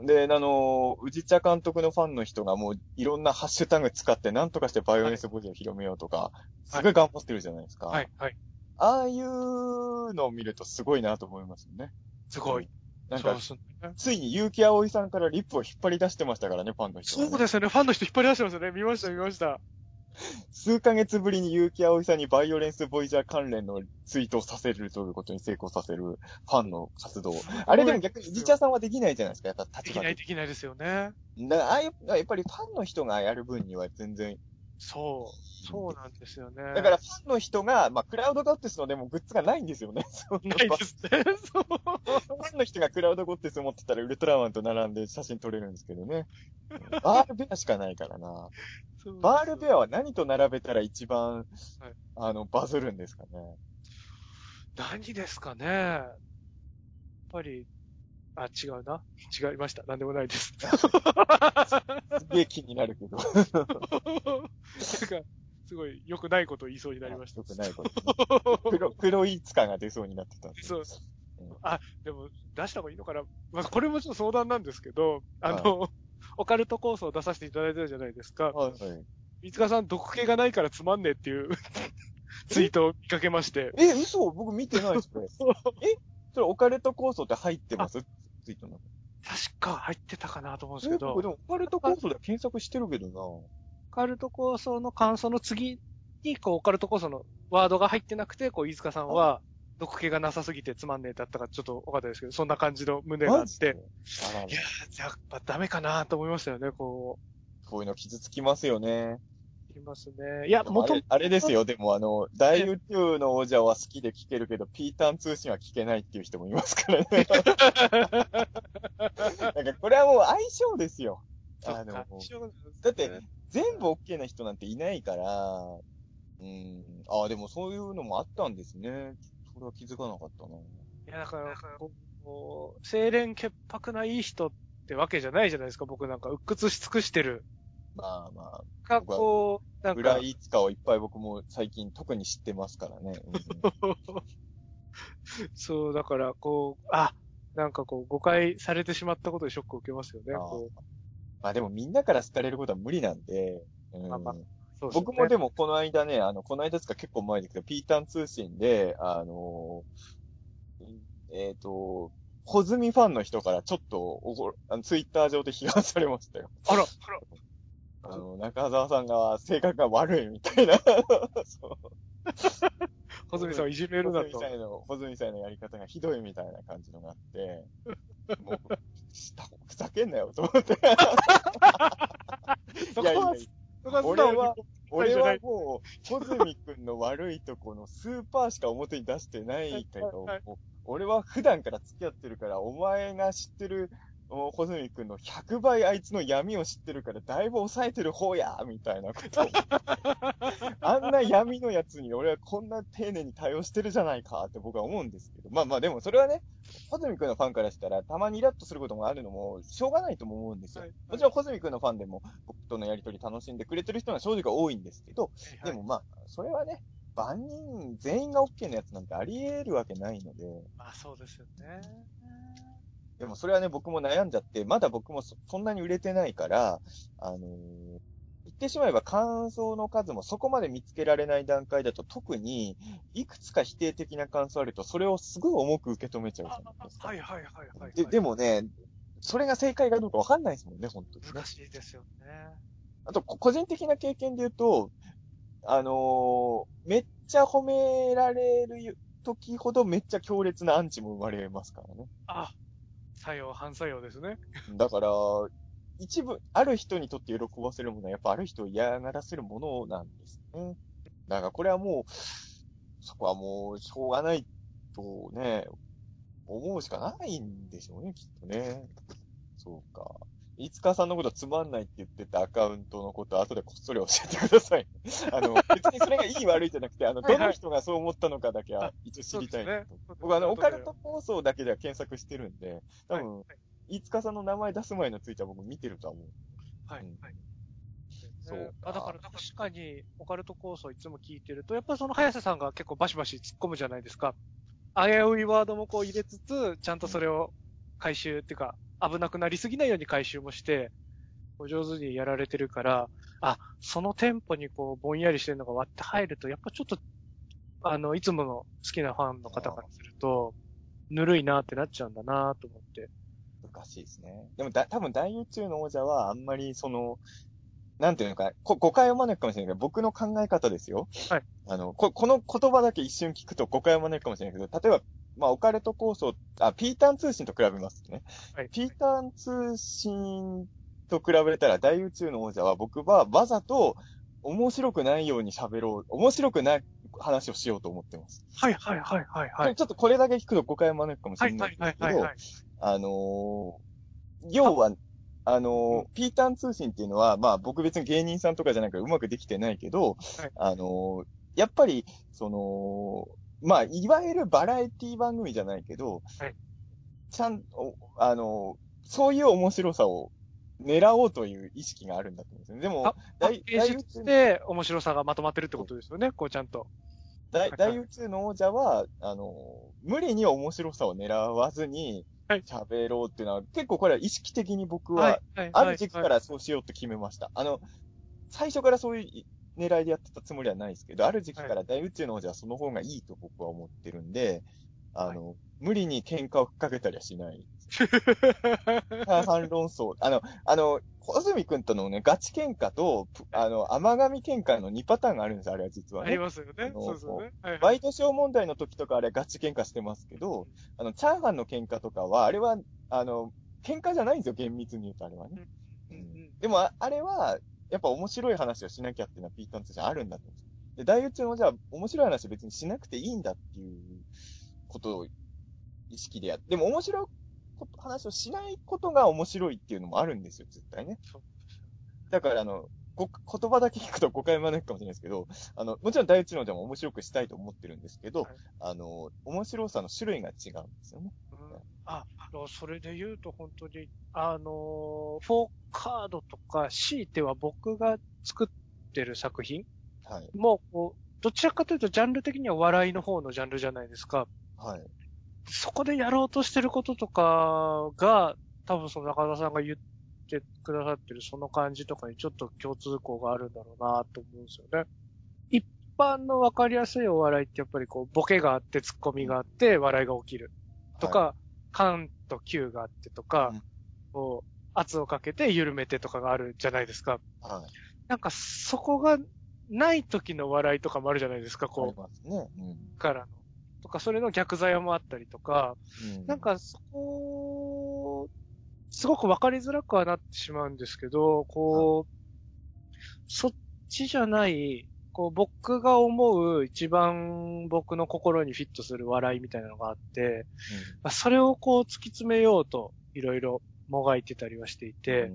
で、あの、宇治茶監督のファンの人がもういろんなハッシュタグ使って何とかしてバイオレンスボーイジャーを広めようとか、すごい頑張ってるじゃないですか。はい、はい。ああいうのを見るとすごいなと思いますよね。すごい。なんかそうで、すね。ついに結城葵さんからリップを引っ張り出してましたからね、ファンの人そうですよね。ファンの人引っ張り出してますよね。見ました、見ました。数ヶ月ぶりに結城葵さんにバイオレンスボイジャー関連のツイートをさせるということに成功させるファンの活動。あれでも逆に、リチャーさんはできないじゃないですか、やっぱできない、できないですよね。ああいう、やっぱりファンの人がやる分には全然。そう。そうなんですよね。だから、ファンの人が、まあ、クラウドゴッテスのでもグッズがないんですよね。ないですね。そう。ファンの人がクラウドゴッテス持ってたらウルトラマンと並んで写真撮れるんですけどね。バールベアしかないからな。バールベアは何と並べたら一番、はいあの、バズるんですかね。何ですかね。やっぱり、あ、違うな。違いました。なんでもないです。すげえ気になるけど。なんか、すごい良くないことを言いそうになりましたよ。くないこと。黒、黒いつかが出そうになってたんで。そう。あ、でも、出した方がいいのかな。まあ、これもちょっと相談なんですけど、あの、オカルトコースを出させていただいてたじゃないですか。はいはい。三塚さん、毒気がないからつまんねえっていう ツイートを見かけまして。え、嘘？僕見てないです、これ。え？それオカルト構想って入ってます？ツイートの。確か入ってたかなと思うんですえ、けど、僕でもオカルト構想では検索してるけどオカルト構想の感想の次に、こう、オカルト構想のワードが入ってなくて、こう、飯塚さんは、毒気がなさすぎてつまんねえだったかちょっと分かったですけど、そんな感じの胸な。があっていやー、やっぱダメかなと思いましたよね、ここういうの傷つきますよね。う、いますね。いや、でももとあれですよ、でもあの、大宇宙の王者は好きで聞けるけど、ピーターン通信は聞けないっていう人もいますからね。なんかこれはもう相性ですよ。あの、だって、全部 OK な人なんていないから、うん、ああ、でもそういうのもあったんですね。それは気づかなかったな。いや、だから、こう、清廉潔白ないい人ってわけじゃないじゃないですか、僕なんか、鬱屈し尽くしてる。まあまか、こう、なあ、んか裏、いつかをいっぱい僕も最近特に知ってますからね。うん そう、だから、こう、あ、なんかこう、誤解されてしまったことでショックを受けますよね、こう。まあでもみんなから好かれることは無理なんで、うんまあまあでね僕もでもこの間ね、あの、この間ですか結構前ですけど、ピータン通信で、あのーえっ、と、小泉ファンの人からちょっとおご、あのツイッター上で批判されましたよ。あら、あら、あの、中澤さんが性格が悪いみたいな。そう小泉さんをいじめるなと小泉。さんの、小泉さんのやり方がひどいみたいな感じのがあって、もう、したふざけんなよと思って。いやいやいや。そこは俺は、俺じゃない。はもう、小泉くんの悪いとこのスーパーしか表に出してないけど、はいはい。もう俺は普段から付き合ってるから、お前が知ってる、小泉くんの100倍あいつの闇を知ってるから、だいぶ抑えてる方やみたいなことを。あんな闇のやつに俺はこんな丁寧に対応してるじゃないかって僕は思うんですけど。まあまあでもそれはね、小泉くんのファンからしたら、たまにイラッとすることもあるのも、しょうがないとも思うんですよ。はいもちろん小泉くんのファンでも、僕とのやりとり楽しんでくれてる人が正直多いんですけど、はいでもまあ、それはね、万人、全員が OK なやつなんてあり得るわけないので、まあそうですよね。でもそれはね、僕も悩んじゃって、まだ僕もそそんなに売れてないから、あのー一ってしまえば感想の数もそこまで見つけられない段階だと、特に、いくつか否定的な感想あると、それをすごい重く受け止めちゃうじゃないですか。はいはいはいはい、はい。で、でもね、それが正解かどうかわかんないですもんね、本当にね難。しいですよね。あと、こ個人的な経験で言うと、あのーめっちゃ褒められる時ほどめっちゃ強烈なアンチも生まれますからね。あ、作用、反作用ですね。だから、一部、ある人にとって喜ばせるものは、やっぱある人を嫌がらせるものなんですね。だからこれはもう、そこはもう、しょうがないとね、思うしかないんでしょうね、きっとね。そうか。いつかさんのことつまんないって言ってたアカウントのこと、後でこっそり教えてください。あの、別にそれがいい悪いじゃなくて、あの、どの人がそう思ったのかだけは一応知りたいなと。そうですね僕あの、オカルトは放送だけでは検索してるんで、多分、い飯塚さんの名前出す前のツイートは僕見てるとは思う。はいうん。はい。そうあだから確かに、オカルト構想いつも聞いてると、やっぱりその早瀬さんが結構バシバシ突っ込むじゃないですか。危ういワードもこう入れつつ、ちゃんとそれを回収っていうか、危なくなりすぎないように回収もして、こう上手にやられてるから、あ、そのテンポにこうぼんやりしてるのが割って入ると、やっぱちょっと、あの、いつもの好きなファンの方からすると、ぬるいなってなっちゃうんだなと思って。難しいですね。でもだ、多分大宇宙の王者はあんまりその、なんていうのか、こ誤解を招くかもしれないけど、僕の考え方ですよ。はい。あの、ここの言葉だけ一瞬聞くと誤解を招くかもしれないけど、例えば、まあ、オカルト構想、あ、ピーターン通信と比べますとね。はい。ピーターン通信と比べたら大宇宙の王者は僕はわざと面白くないように喋ろう、面白くない話をしようと思ってます。はいはいはいはいはい。ちょっとこれだけ聞くと誤解を招くかもしはいれなはいいですけどはいはいはい、。あのー要は、あのーピーターン通信っていうのは、まあ僕別に芸人さんとかじゃないからうまくできてないけど、はいあのーやっぱり、その、まあ、いわゆるバラエティ番組じゃないけど、はいちゃん、おあのーそういう面白さを狙おうという意識があるんだと思うんですよね。でも大ッケージとして面白さがまとまってるってことですよね、こうちゃんと。大宇宙の王者は、あの、無理に面白さを狙わずにはい、喋ろうっていうのは、結構これは意識的に僕は、はい、はい。ある時期かはいらそうしようと決めました。あの、最初からそういう狙いでやってたつもりはないですけど、ある時期から大宇宙の王者はその方がいいと僕は思ってるんで、あの、無理に喧嘩をかけたりはしない。反論争。あの、あの、小泉くんとのね、ガチ喧嘩と、ぷあの、甘噛み喧嘩の2パターンがあるんですよ、あれは実はありね。ますよね。そうですよね。はいワイドショー問題の時とかあれガチ喧嘩してますけど、あの、チャーハンの喧嘩とかは、あれは、あの、喧嘩じゃないんですよ、厳密に言うとあれはね。うんうんでも、ああれは、やっぱ面白い話をしなきゃっていうのはピーターン通信あるんだと思うんで大宇宙のじゃあ、面白い話は別にしなくていいんだっていうことを意識でやって、でも面白いこと話をしないことが面白いっていうのもあるんですよ、絶対ね。だから、あの、ご言葉だけ聞くと誤解招くかもしれないですけど、あの、もちろん大宇宙のでも面白くしたいと思ってるんですけど、はいあの、面白さの種類が違うんですよね。うんあ、あのそれで言うと本当に、あの、フォーカードとか、強いては僕が作ってる作品はい。も、こうどちらかというとジャンル的には笑いの方のジャンルじゃないですか。はい。そこでやろうとしてることとかが、多分その中田さんが言ってくださってるその感じとかにちょっと共通項があるんだろうなと思うんですよね。一般のわかりやすいお笑いってやっぱりこう、ボケがあってツッコミがあって笑いが起きるとか、はカンとキューがあってとか、うんこう、圧をかけて緩めてとかがあるじゃないですか。い。はい。なんかそこがない時の笑いとかもあるじゃないですか、ありこますね。うんう、からの。とか、それの逆座もあったりとか、うん。なんかそこ、すごくわかりづらくはなってしまうんですけど、こう、そっちじゃない、こう僕が思う一番僕の心にフィットする笑いみたいなのがあって、まあそれをこう突き詰めようといろいろもがいてたりはしていて、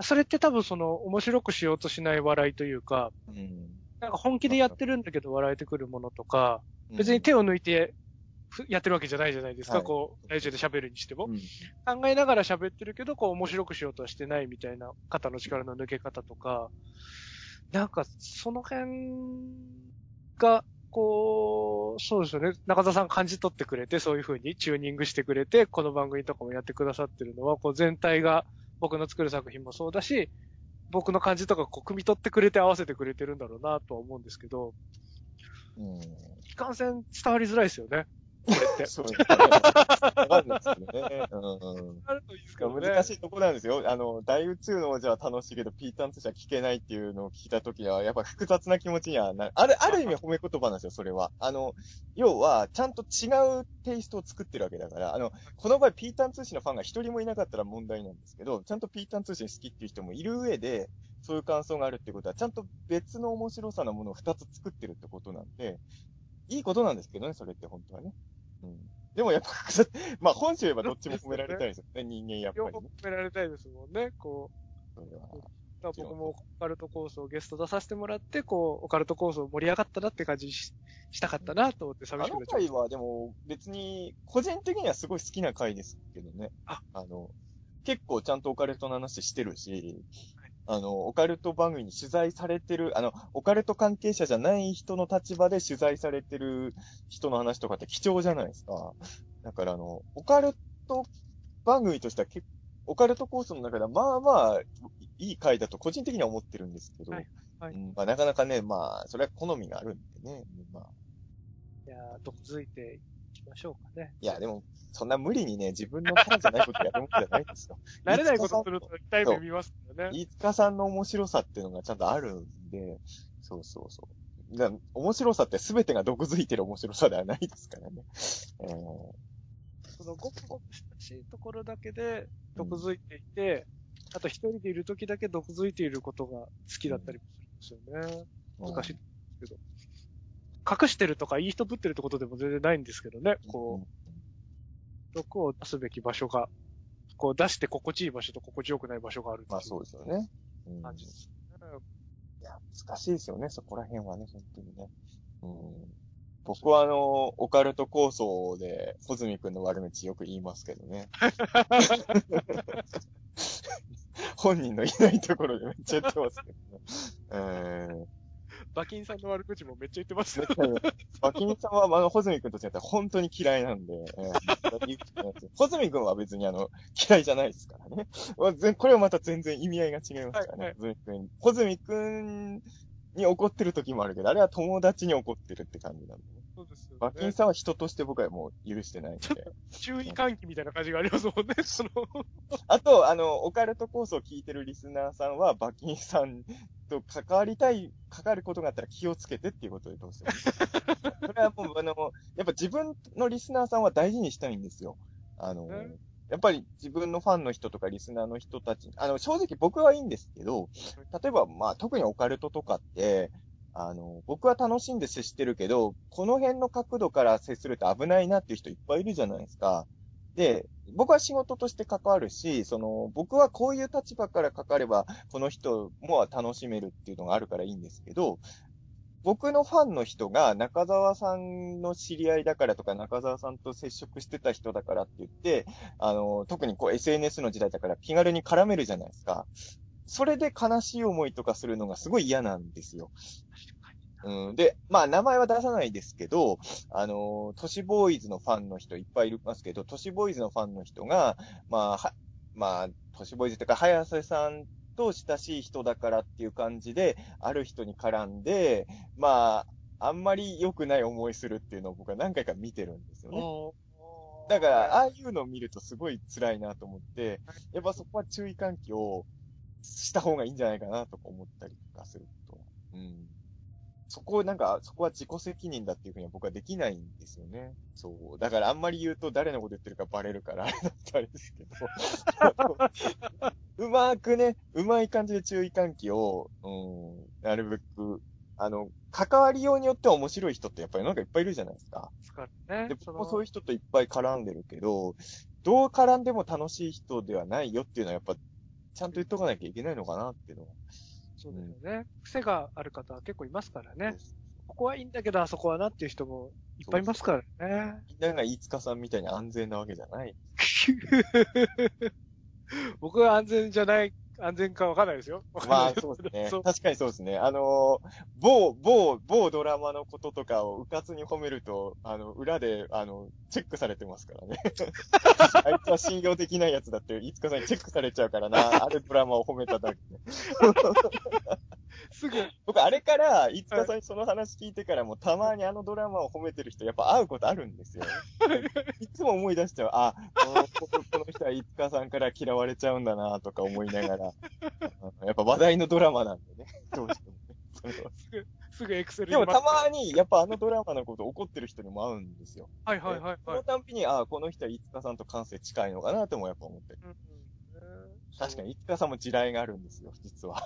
それって多分その面白くしようとしない笑いというか、うん、うんなんか本気でやってるんだけど笑えてくるものとか、別に手を抜いてふやってるわけじゃないじゃないですか、はい。こう、ラジオで喋るにしても。うん。考えながら喋ってるけど、こう面白くしようとはしてないみたいな肩の力の抜け方とか、なんかその辺が、こう、そうですよね。中田さん感じ取ってくれて、そういう風にチューニングしてくれて、この番組とかもやってくださってるのは、こう全体が僕の作る作品もそうだし、僕の感じとかこう、汲み取ってくれて合わせてくれてるんだろうなとは思うんですけど、うん。いかんせん伝わりづらいですよね。これって。そうですね。わかんないですけどね。うん。難しいとこなんですよ。あの、大宇宙の王者は楽しいけど、ピーターン通社聞けないっていうのを聞いたときは、やっぱ複雑な気持ちにはなる。ある、ある意味褒め言葉なんですよ、それは。あの、要は、ちゃんと違うテイストを作ってるわけだから、あの、この場合、ピーターン通信のファンが一人もいなかったら問題なんですけど、ちゃんとピーターン通信好きっていう人もいる上で、そういう感想があるってことは、ちゃんと別の面白さのものを二つ作ってるってことなんで、いいことなんですけどね、それって本当はね。うん。でもやっぱ まあ本州言えばどっちも褒められたいですよ ね、人間やっぱりね。褒められたいですもんね。こそれはう、だから僕もオカルトコースをゲスト出させてもらって、こう、オカルトコースを盛り上がったなって感じししたかったなと思って寂あしくなっちゃうの回。はでも別に、個人的にはすごい好きな回ですけどね。あの、結構ちゃんとオカルトの話してるし、あの、オカルト番組に取材されてる、あの、オカルト関係者じゃない人の立場で取材されてる人の話とかって貴重じゃないですか。だからあの、オカルト番組としては結オカルトコースの中ではまあまあ、いい回だと個人的には思ってるんですけど、はいはいうんまあ、なかなかね、まあ、それは好みがあるんでね。まあ、いやー、どこづいていきましょうかね。いや、でも、そんな無理にね、自分のキャラじゃないことやるもんじゃないですよ。慣れないことすると痛い目見ますからね。飯塚さんの面白さっていうのがちゃんとあるんで、そうそうそう。だ面白さって全てが毒づいてる面白さではないですからね。えーそのごくごく親しいところだけで毒づいていて、あと一人でいる時だけ毒づいていることが好きだったりもするんですよね。難しいんですけど。隠してるとかいい人ぶってるってことでも全然ないんですけどね。こう、毒を出すべき場所が、こう出して心地いい場所と心地よくない場所があるまあそうですよね。うん感じですね。いや、難しいですよね、そこら辺はね、本当にね。うん、僕はあの、オカルト構想で、穂積くんの悪口よく言いますけどね。本人のいないところでめっちゃ言ってますけどね。え馬琴さんの悪口もめっちゃ言ってますよ。ー、馬琴さんは、あの、穂積くんと違って本当に嫌いなんで、えー、穂積くんは別にあの、嫌いじゃないですからね。これはまた全然意味合いが違いますからね。はい穂積くん穂積くんに怒ってる時もあるけど、あれは友達に怒ってるって感じなんでね。そうですよ馬琴ね。さんは人として僕はもう許してないんで。注意喚起みたいな感じがありますもんね。その、あと、あの、オカルトコースを聞いてるリスナーさんは、馬琴さんと関わりたい、関わることがあったら気をつけてっていうことでどうしても。それはもう、あの、やっぱ自分のリスナーさんは大事にしたいんですよ。あのね、やっぱり自分のファンの人とかリスナーの人たち、あの、正直僕はいいんですけど、例えば、まあ、特にオカルトとかって、あの、僕は楽しんで接してるけど、この辺の角度から接すると危ないなっていう人いっぱいいるじゃないですか。で、僕は仕事として関わるし、その、僕はこういう立場から関われば、この人もは楽しめるっていうのがあるからいいんですけど、僕のファンの人が中澤さんの知り合いだからとか、中澤さんと接触してた人だからって言って、あの、特にこう SNS の時代だから気軽に絡めるじゃないですか。それで悲しい思いとかするのがすごい嫌なんですよ。うん、で、まあ名前は出さないですけど、あの、都市ボーイズのファンの人いっぱいいますけど、都市ボーイズのファンの人が、まあ、は、まあ、都市ボーイズというか、早瀬さんと親しい人だからっていう感じで、ある人に絡んで、まあ、あんまり良くない思いするっていうのを僕は何回か見てるんですよね。だから、ああいうのを見るとすごい辛いなと思って、やっぱそこは注意喚起をした方がいいんじゃないかなとか思ったりとかすると。うん。そこをなんか、そこは自己責任だっていうふうには僕はできないんですよね。そう。だからあんまり言うと誰のこと言ってるかバレるからあれだったらあれですけど。うまくね、うまい感じで注意喚起を、うん、なるべく、あの、関わりようによっては面白い人ってやっぱりなんかいっぱいいるじゃないですか。ね。で、僕もそういう人といっぱい絡んでるけど、どう絡んでも楽しい人ではないよっていうのはやっぱ、ちゃんと言っとかなきゃいけないのかなっていうのは。そうですよね。癖がある方は結構いますからね。ここはいいんだけど、あそこはなっていう人もいっぱいいますからね。みんなが飯塚さんみたいに安全なわけじゃない。僕は安全じゃない、安全かわかんないですよ。まあそうですね。確かにそうですね。あのー某、某、某ドラマのこととかをうかつに褒めると、あの、裏で、あの、チェックされてますからね。あいつは信用できないやつだって、いつかさんにチェックされちゃうからな、あるドラマを褒めただけで。すぐ、僕、あれから、いつかさんにその話聞いてからも、たまにあのドラマを褒めてる人、やっぱ会うことあるんですよ。いつも思い出しちゃう。あ、この この人はいつかさんから嫌われちゃうんだな、とか思いながら。うんやっぱ話題のドラマなんでね。どうしてもね。すぐ、すぐエクセルでもたままに、やっぱあのドラマのこと怒ってる人にも会うんですよ。はいはいはいそのはい。たんびに、あこの人はいつかさんと感性近いのかなともやっぱ思ってる。うんうん確かに、いつかさんも地雷があるんですよ、実は。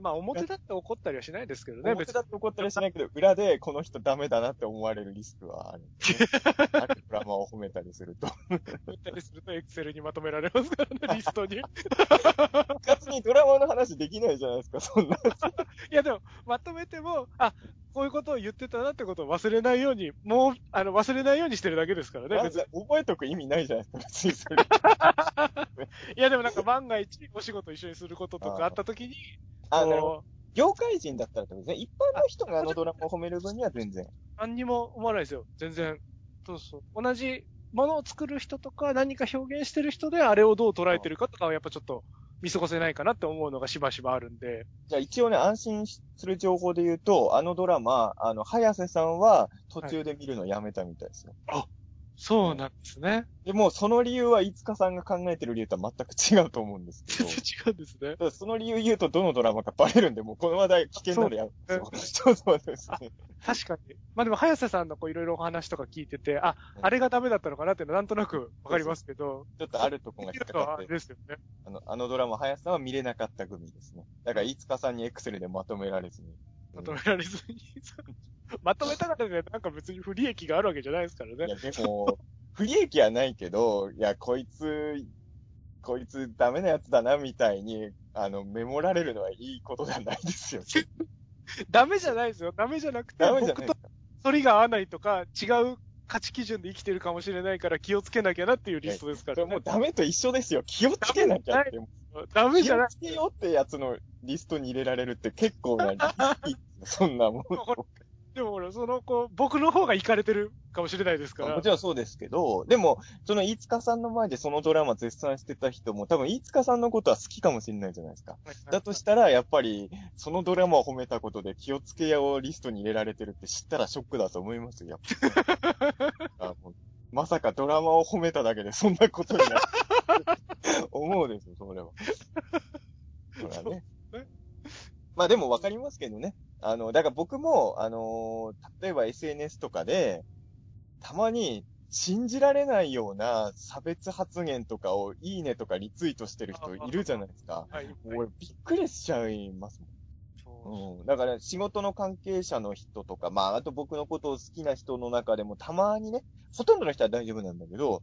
まあ表だって怒ったりはしないですけどね、表だって怒ったりしないけど、裏でこの人ダメだなって思われるリスクはあるね。あるドラマを褒めたりすると。言ったりするとエクセルにまとめられますからね、リストに。い部活にドラマの話できないじゃないですか、そんな。やでも、まとめても、あ、こういうことを言ってたなってことを忘れないように、もう、あの、忘れないようにしてるだけですからね、別に。覚えとく意味ないじゃないですか、別にそれ。いやでもなんか万が一お仕事一緒にすることとかあった時に、あ、なるほど。こう業界人だったらとですね、一般の人があのドラマを褒める分には全然。何にも思わないですよ、全然。そうそう。同じものを作る人とか何か表現してる人であれをどう捉えてるかとかはやっぱちょっと見過ごせないかなって思うのがしばしばあるんで。じゃあ一応ね、安心する情報で言うと、あのドラマ、あの、早瀬さんは途中で見るのやめたみたいですよ。そうなんですね。でも、その理由は、いつかさんが考えてる理由とは全く違うと思うんですけど 全。然違うんですね。ただその理由言うとどのドラマかバレるんで、もうこの話題危険なんでやめますよ。そうそうですね。確かに。まあでも、早瀬さんのこういろいろお話とか聞いてて、あ、うんあれがダメだったのかなっていうのはなんとなくわかりますけど、ちょっとあるとこが引っかかあれって、ですよね。あの、あのドラマ、林さんは見れなかった組ですね。だから、いつかさんにエクセルでまとめられずに。まとめられずに。まとめたからでなんか別に不利益があるわけじゃないですからね。いや、でも、不利益はないけど、いや、こいつ、こいつダメなやつだな、みたいに、あの、メモられるのはいいことではないですよ。ダメじゃないですよ。ダメじゃなくて、ダメじゃない僕と。反りが合わないとか、違う価値基準で生きてるかもしれないから気をつけなきゃなっていうリストですから、ねもう。ダメと一緒ですよ。気をつけなきゃって。気ダメじゃないを。つけようってやつのリストに入れられるって結構なリスキーそんなもん。でもほら、その子、僕の方が行かれてるかもしれないですから。もちろんそうですけど、でも、その飯塚さんの前でそのドラマ絶賛してた人も多分飯塚さんのことは好きかもしれないじゃないですか。だとしたら、やっぱり、そのドラマを褒めたことで気をつけようリストに入れられてるって知ったらショックだと思いますよ、やっぱまさかドラマを褒めただけでそんなことになる。思うですよ、それは。それはね。まあでもわかりますけどね。あの、だから僕も、あのー例えば SNS とかで、たまに信じられないような差別発言とかをいいねとかリツイートしてる人いるじゃないですか。はい。俺びっくりしちゃいますもん。うん。だから仕事の関係者の人とか、まああと僕のことを好きな人の中でもたまにね、ほとんどの人は大丈夫なんだけど、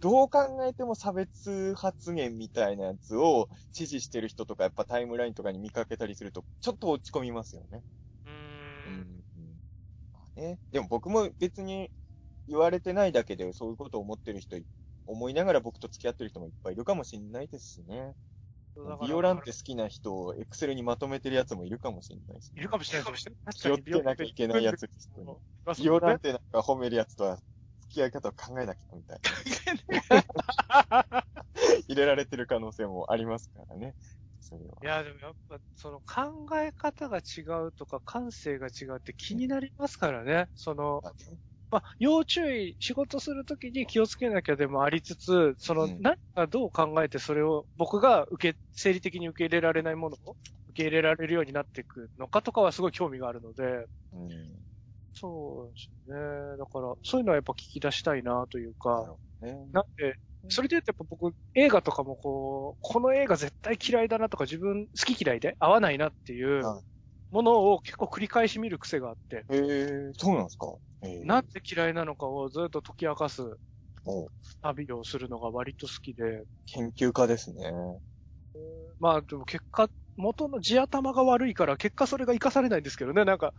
どう考えても差別発言みたいなやつを支持してる人とかやっぱタイムラインとかに見かけたりすると、ちょっと落ち込みますよね。ううんーん。まあね。でも僕も別に言われてないだけでそういうことを思ってる人、思いながら僕と付き合ってる人もいっぱいいるかもしれないですしね。ビオランテ好きな人をエクセルにまとめてるやつもいるかもしれないし、いるかもしれない。気をつけなきゃいけないやつですよね。ビオランテなんか褒めるやつとは付き合い方を考えなきゃみたいな。入れられてる可能性もありますからね。いや、でもやっぱ、その考え方が違うとか感性が違うって気になりますからね。その、まあ要注意、仕事するときに気をつけなきゃでもありつつ、その、うん何がどう考えてそれを僕が受け、生理的に受け入れられないものを受け入れられるようになっていくのかとかはすごい興味があるので、うん。そうですね。だから、そういうのはやっぱ聞き出したいなというか、ほどね。なんで、それで言うとやっぱ僕、映画とかもこう、この映画絶対嫌いだなとか自分好き嫌いで合わないなっていうはい。ものを結構繰り返し見る癖があって、へえ、そうなんですか？へえなんで嫌いなのかをずっと解き明かすお旅をするのが割と好きで、研究家ですね。まあでも結果、元の地頭が悪いから結果それが活かされないんですけどね、なんか、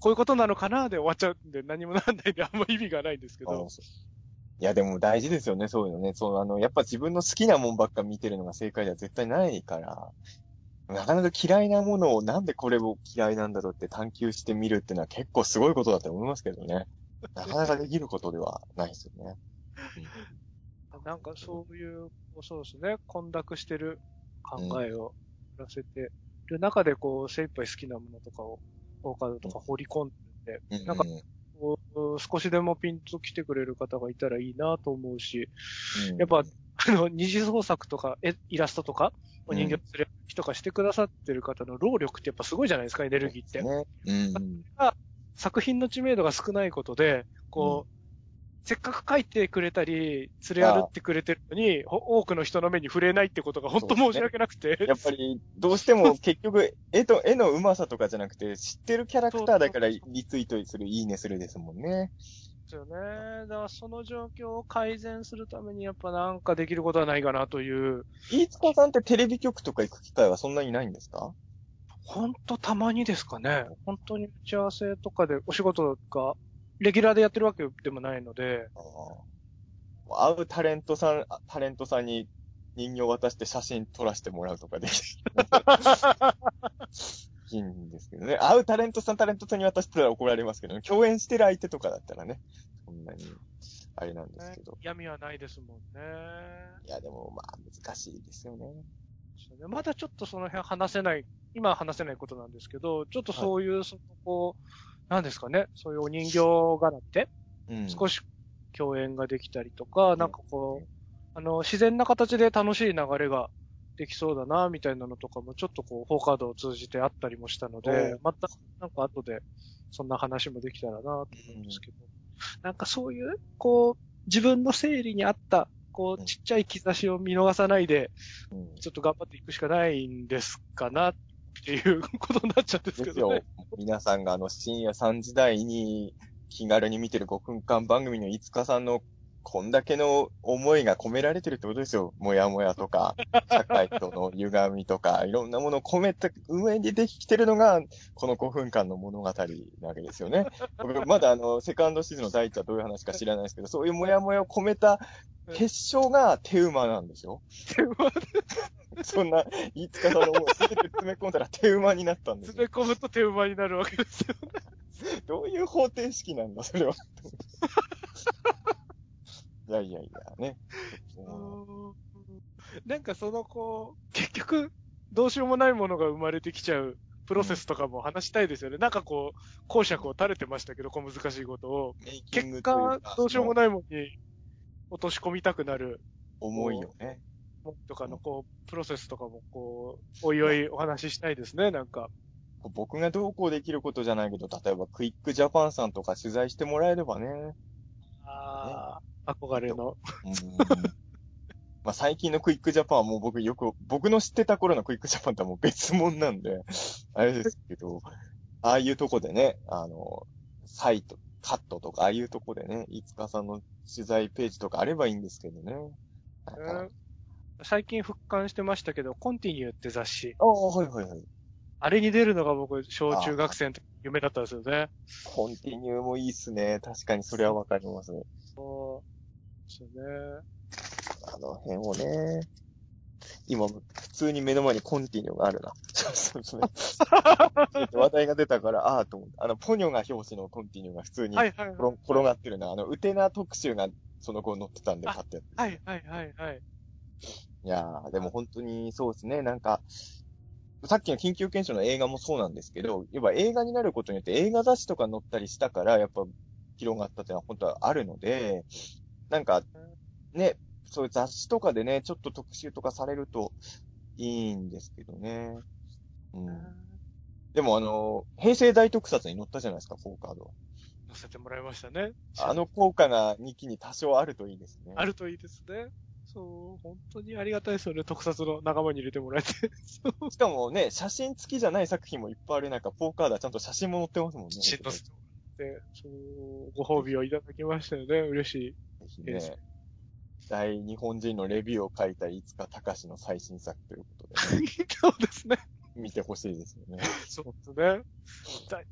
こういうことなのかなで終わっちゃうんで何もなんないんであんま意味がないんですけどいや、でも大事ですよね、そういうのね。そう、あの、やっぱ自分の好きなもんばっか見てるのが正解では絶対ないから、なかなか嫌いなものをなんでこれを嫌いなんだろうって探求してみるっていうのは結構すごいことだと思いますけどね。なかなかできることではないですよね。なんかそういう、そうですね、混濁してる考えをやらせてる中で、こう、精一杯好きなものとかを、フォーカードとか放り込んでうんなんか少しでもピンと来てくれる方がいたらいいなと思うし、うんやっぱ、あの、二次創作とか、えイラストとか、お人形する人がしてくださってる方の労力ってやっぱすごいじゃないですか、エネルギーって。ね。うん。作品の知名度が少ないことで、こう、せっかく書いてくれたり、連れ歩ってくれてるのに、ほ多くの人の目に触れないってことが本当申し訳なくて。やっぱり、どうしても 結局、絵と、絵の上手さとかじゃなくて、知ってるキャラクターだからリツイートする、いいねするですもんね。ですよね。だからその状況を改善するためにやっぱなんかできることはないかなという、飯塚さんってテレビ局とか行く機会はそんなにないんですか？ほんとたまにですかね。本当に打ち合わせとかでお仕事が、レギュラーでやってるわけでもないので、会うタレントさん、タレントさんに人形渡して写真撮らせてもらうとかでき いいんですけどね。会うタレントさん、タレントさんに渡してたら怒られますけどね。共演してる相手とかだったらね、そんなに、あれなんですけど。闇はないですもんね。いや、でもまあ難しいですよね。まだちょっとその辺話せない、今は話せないことなんですけど、ちょっとそういう、そのこう、なんですかね、そういうお人形柄って、うん。少し共演ができたりとか、なんかこう、あの、自然な形で楽しい流れができそうだな、みたいなのとかも、ちょっとこう、フォーカードを通じてあったりもしたのおでう、また、なんか後で、そんな話もできたらな、と思うんですけど、なんかそういう、こう、自分の整理に合った、こうん。う、ちっちゃい兆しを見逃さないで、うん。ちょっと頑張っていくしかないんですかな、っていうことになっちゃうんですけですよ。。皆さんがあの深夜3時台に気軽に見てる5分間番組のいつかさんのこんだけの思いが込められてるってことですよ。もやもやとか、社会との歪みとか、いろんなものを込めた上にできてるのが、この5分間の物語なわけですよね。僕、まだあの、セカンドシーズンの第一話どういう話か知らないですけど、そういうもやもやを込めた結晶が手馬なんですよ。そんな、いつかの思いすべて詰め込んだら手馬になったんですよ詰め込むと手馬になるわけですよ。どういう方程式なんだ、それは。いやいやいや、ね。うんなんかそのこう、結局、どうしようもないものが生まれてきちゃうプロセスとかも話したいですよね。なんかこう、講釈を垂れてましたけど、小難しいことを。結果、どうしようもないものに落とし込みたくなる思いよね。とかのこう、プロセスとかもこう、おいおいお話ししたいですね、なんか。僕がどうこうできることじゃないけど、例えばクイックジャパンさんとか取材してもらえればね。ああ、憧れの。うんまあ最近のクイックジャパンはもう僕よく、僕の知ってた頃のクイックジャパンとはもう別物なんで、あれですけど、ああいうとこでね、あの、サイト、カットとか、ああいうとこでね、飯塚さんの取材ページとかあればいいんですけどね。最近復刊してましたけど、コンティニューって雑誌。ああ、はいはいはい。あれに出るのが僕、小中学生の時夢だったんですよね。コンティニューもいいっすね。確かにそれはわかります。そうですよね。あの辺をね。今、普通に目の前にコンティニューがあるな。そうそうそう。話題が出たから、ああと思って。あの、ポニョが表紙のコンティニューが普通に。転転がってるな。あの、ウテナ特集がその後載ってたんであ買って。はいはいはいはい。いやー、でも本当にそうですね。なんか、さっきの緊急検証の映画もそうなんですけど、やっぱ映画になることによって映画雑誌とか載ったりしたから、やっぱ広がったっていうのは本当はあるので、なんか、ね、そういう雑誌とかでね、ちょっと特集とかされるといいんですけどね。うん。でもあの、平成大特撮に載ったじゃないですか、フォーカード。載せてもらいましたね。あの効果が2期に多少あるといいですね。あるといいですね。そう、本当にありがたいですよね。特撮の仲間に入れてもらえて。そう。しかもね、写真付きじゃない作品もいっぱいある中、ポーカードはちゃんと写真も載ってますもんね。きちんとせてもて、そう、ご褒美をいただきましたよね。嬉しい。ぜひね、大日本人のレビューを書いたいつか隆の最新作ということで、ね、そうですね。見てほしいですよね。そうですね。大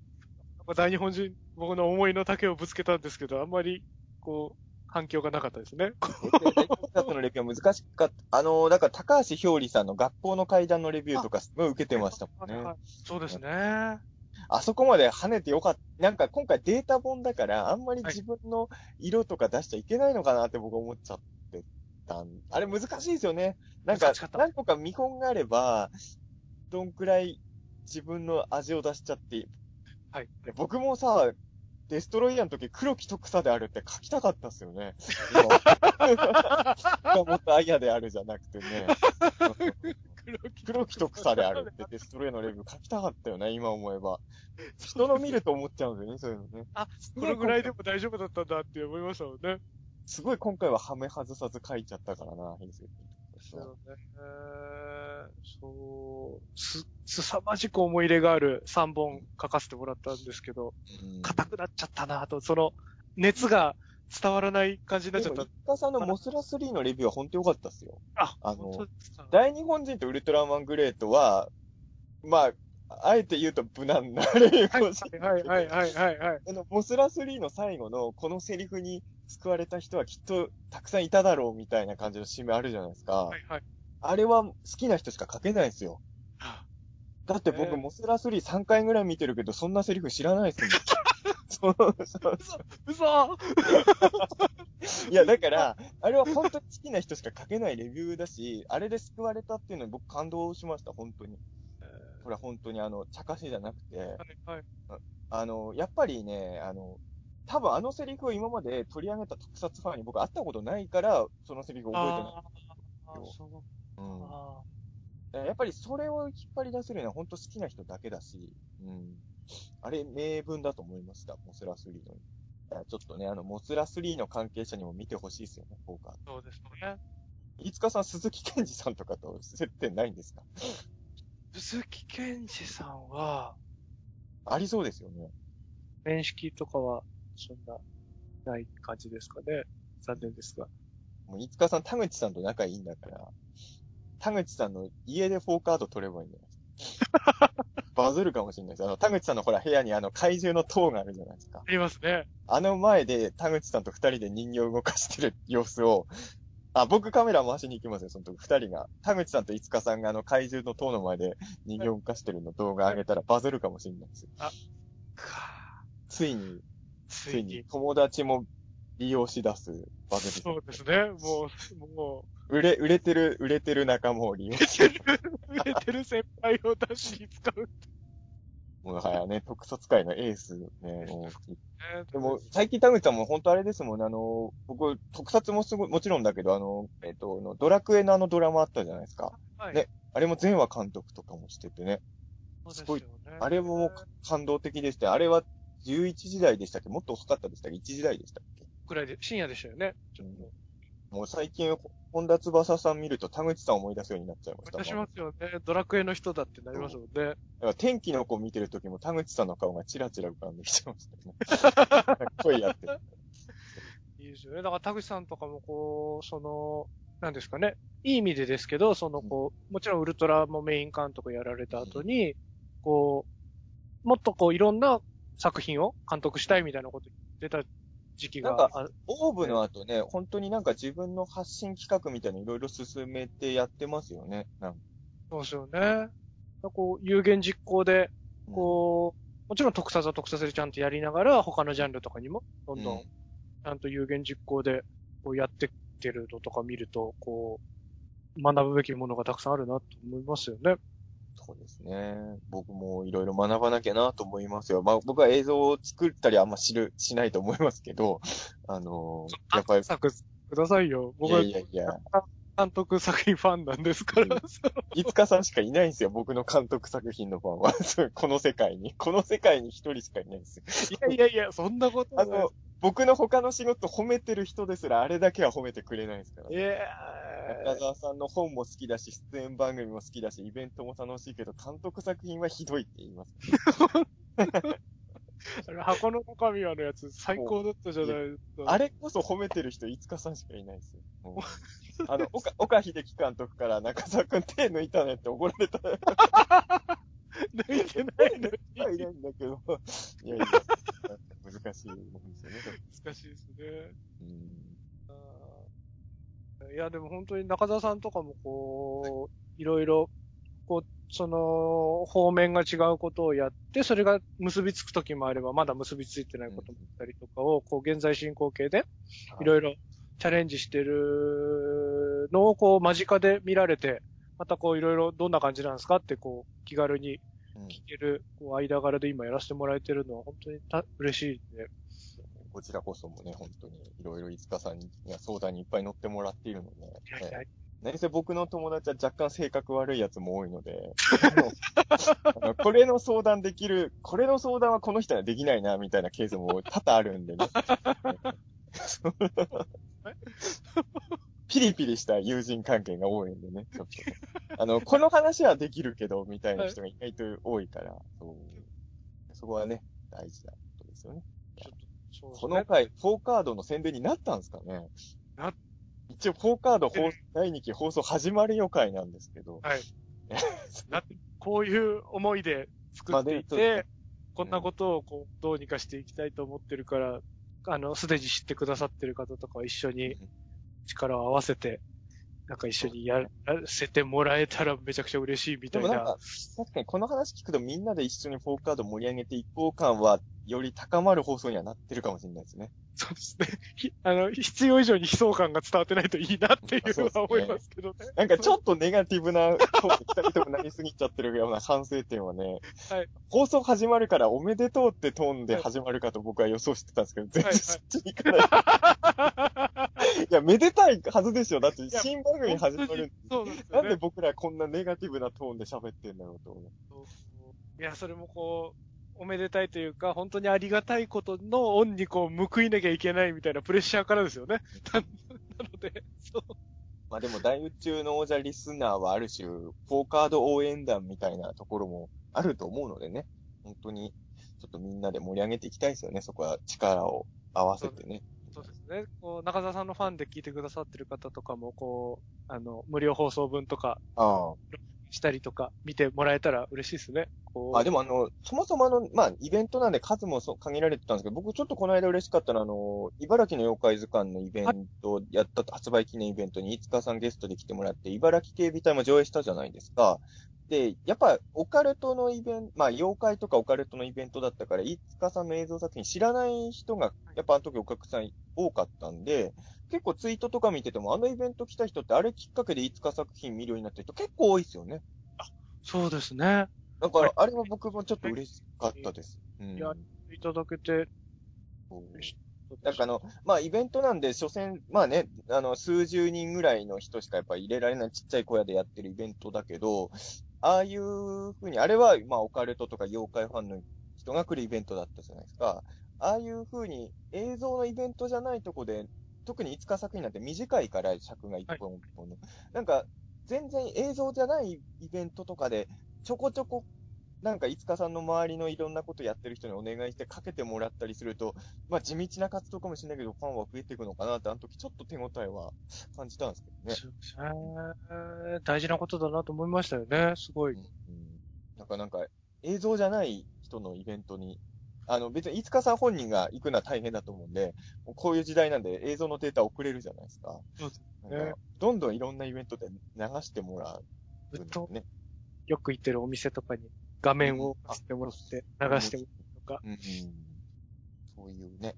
大日本人、僕の思いの丈をぶつけたんですけど、あんまり、こう、反響がなかったですね。大特撮のレビューは難しかった。あの、だから高橋ひょうりさんの学校の階段のレビューとかすごい受けてましたもんね。はいそうですね。あそこまで跳ねてよかった。なんか今回データ本だから、あんまり自分の色とか出しちゃいけないのかなって僕思っちゃってたん。あれ難しいですよね。なんか何個か見本があれば、どんくらい自分の味を出しちゃって、はい。僕もさ、デストロイヤーの時黒木と草であるって書きたかったっすよね。もも っとアイヤであるじゃなくてね。黒木と草であるってデストロイのレビュー書きたかったよね、今思えば。人の見ると思っちゃうんだよね、そういうのね。あ、このぐらいでも大丈夫だったんだって思いましたもんね。すごい今回はハメ外さず書いちゃったからな、平成ですよね。そう、す、すさまじく思い入れがある3本書かせてもらったんですけど、うん硬くなっちゃったなと、その、熱が伝わらない感じになっちゃった。一家さんのモスラ3のレビューは本当良かったっすよ。あ、あの大日本人とウルトラマングレートは、まあ、あえて言うと無難なレビューはいかもしれなはいいけど。はいはいはいはい。あの、モスラ3の最後のこのセリフに救われた人はきっとたくさんいただろうみたいな感じの締めあるじゃないですか。はいはい。あれは好きな人しか書けないですよ。だって僕、えーモスラ33回ぐらい見てるけど、そんなセリフ知らないですもん。そうそう嘘いや、だから、あれは本当に好きな人しか書けないレビューだし、あれで救われたっていうのに僕感動しました、本当に。これは本当にあの、茶化しじゃなくて、はいはい。あの、やっぱりね、あの、多分あのセリフを今まで取り上げた特撮ファンに僕会ったことないから、そのセリフを覚えてない。あーあー、そう。うんあやっぱりそれを引っ張り出せるのは本当好きな人だけだし、うん。あれ、名文だと思いました、モスラ3の。いやちょっとね、あの、モスラ3の関係者にも見てほしいですよね、ポーカー。ーそうですね。飯塚さん、鈴木健二さんとかと接点ないんですか？鈴木健二さんは、ありそうですよね。面識とかは、そんな、ない感じですかね。残念ですが。もう飯塚さん、田口さんと仲いいんだから、田口さんの家でフォーカード取ればいいんじゃないですか？バズるかもしれないです。あの、田口さんのほら部屋にあの怪獣の塔があるじゃないですか。ありますね。あの前で田口さんと二人で人形を動かしてる様子を、あ、僕カメラ回しに行きますよ、その時二人が。田口さんと五日さんがあの怪獣の塔の前で人形を動かしてるの動画上げたらバズるかもしれないですよ。かついについに。友達も利用し出すバズり。そうですね。もう、も売れ、売れてる、売れてる仲間を利用う、し売れてる、売れてる先輩を出しに使う。もうはやね、特撮界のエースね、もうねでも、最近田口さんも本当あれですもんね、あの、僕、特撮もすごい、もちろんだけど、あの、えっと、ドラクエのあのドラマあったじゃないですか。はい。ねあれも全話監督とかもしててね。すすごいよね。あれも感動的でしたよあれは11時台でしたっけ？もっと遅かったでしたっけ ?1 時台でしたっけ？くらいで、深夜でしたよね。ちょっと。もう最近、本田翼さん見ると田口さん思い出すようになっちゃいました。出しますよね。ドラクエの人だってなりますもんね。だから天気の子見てる時も田口さんの顔がチラチラ浮かんできちゃいましたよね。声やってる。いいですよね。だから田口さんとかもこう、その、なんですかね。いい意味でですけど、そのこう、もちろんウルトラもメイン監督やられた後に、こう、もっとこういろんな作品を監督したいみたいなこと言ってた時期がなんかあオーブの後ね、本当になんか自分の発信企画みたいにいろいろ進めてやってますよね。なんかそうですよね。こう、有言実行で、こう、もちろん特撮は特撮でちゃんとやりながら、他のジャンルとかにも、どんどん、ちゃんと有言実行で、こうやってってるのとか見ると、こう、学ぶべきものがたくさんあるなと思いますよね。そうですね。僕もいろいろ学ばなきゃなと思いますよ。まあ僕は映像を作ったりあんま知る、しないと思いますけど、あのーやっぱり、作くださいよ。僕はいやいやいや、監督作品ファンなんですから。いつかさんしかいないんですよ。僕の監督作品のファンは。この世界に。この世界に一人しかいないんですよ。いやいやいや、そんなことないあの、僕の他の仕事褒めてる人ですら、あれだけは褒めてくれないですから、いや中澤さんの本も好きだし、出演番組も好きだし、イベントも楽しいけど、監督作品はひどいって言います。あ れ箱の中身はのやつ最高だったじゃないですか。あれこそ褒めてる人、いつかさんしかいないですよ。あの、岡、岡秀樹監督から中澤くん手抜いたねって怒られた。抜いてないのに。いないんだけど。いやいや、難しいもんですよね。難しいですね。うんいや、でも本当に中澤さんとかもこう、いろいろ、こう、その、方面が違うことをやって、それが結びつく時もあれば、まだ結びついてないこともあったりとかを、こう、現在進行形で、いろいろチャレンジしてるのを、こう、間近で見られて、またこう、いろいろどんな感じなんですかって、こう、気軽にうん。聞ける、こう、間柄で今やらせてもらえてるのは、本当にた嬉しいんで、こちらこそもね、本当に、いろいろいつかさんには相談にいっぱい乗ってもらっているので、いやいや。ええ。何せ僕の友達は若干性格悪いやつも多いので、あのこれの相談できる、これの相談はこの人にはできないな、みたいなケースも多々あるんでね。ピリピリした友人関係が多いんでね、ちょっとね。あの、この話はできるけど、みたいな人が意外と多いから、そうそこはね、大事なことですよね。ちょっと、そねこの。回、フォーカードの宣伝になったんですかねな一応、フォーカード放第2期放送始まる予回なんですけど。はい。なこういう思いで作っていまあてで、こんなことをこう、どうにかしていきたいと思ってるから、あの、すでに知ってくださってる方とかは一緒に力を合わせて、なんか一緒にやらせてもらえたらめちゃくちゃ嬉しいみたいなでもなんか。、確かにこの話聞くとみんなで一緒にフォーカード盛り上げていこう感は、より高まる放送にはなってるかもしれないですね。そうですね。ひあの、必要以上に悲壮感が伝わってないといいなっていうのは思いますけどね。なんかちょっとネガティブな、こう、二人ともなりすぎちゃってるような反省点はね、はい放送始まるからおめでとうってトーンで始まるかと僕は予想してたんですけど、全はい然そっちに行かない。い や、めでたいはずですよ。だってや新番組始まる。そうなんですよねなんで。僕らこんなネガティブなトーンで喋ってんだろうと思う。いや、それもこう、おめでたいというか、本当にありがたいことの恩にこう、報いなきゃいけないみたいなプレッシャーからですよね。な なので、そう。まあでも大宇宙の王者リスナーはある種、フォーカード応援団みたいなところもあると思うのでね。本当に、ちょっとみんなで盛り上げていきたいですよね。そこは力を合わせてね。そうですね。こう、中澤さんのファンで聞いてくださってる方とかも、こう、あの、無料放送分とかあしたりとか、見てもらえたら嬉しいですね。こう。あ。あ、でもあの、そもそもあの、まあ、イベントなんで数もそう限られてたんですけど、僕ちょっとこの間嬉しかったのは、あの、茨城の妖怪図鑑のイベント、やったと、発売記念イベントに、飯塚さんゲストで来てもらって、茨城警備隊も上映したじゃないですか。で、やっぱ、オカルトのイベント、まあ、妖怪とかオカルトのイベントだったから、飯塚さんの映像作品知らない人が、やっぱあの時お客さん多かったんで、結構ツイートとか見てても、あのイベント来た人って、あれきっかけで飯塚作品見るようになった人結構多いですよね。そうですね。だから、あれは僕もちょっと嬉しかったです。うん。いやいただけて、なんかあの、まあ、イベントなんで、所詮、まあね、あの、数十人ぐらいの人しかやっぱ入れられないちっちゃい小屋でやってるイベントだけど、ああいうふうに、あれは、まあ、オカルトとか妖怪ファンの人が来るイベントだったじゃないですか。ああいうふうに、映像のイベントじゃないとこで、特に5日作品なんて短いから尺が1本1本。なんか、全然映像じゃないイベントとかで、ちょこちょこ、なんか、いつかさんの周りのいろんなことやってる人にお願いしてかけてもらったりすると、まあ地道な活動かもしれないけど、ファンは増えていくのかなって、あの時ちょっと手応えは感じたんですけどね。そうですね大事なことだなと思いましたよね。すごい。うんなんかなんか、映像じゃない人のイベントに、あの別に、いつかさん本人が行くのは大変だと思うんで、こういう時代なんで映像のデータ送れるじゃないですか。そうですなんかどんどんいろんなイベントで流してもらうずっと。よく行ってるお店とかに画面を貸してもらって、流してもらうとか。そういうね、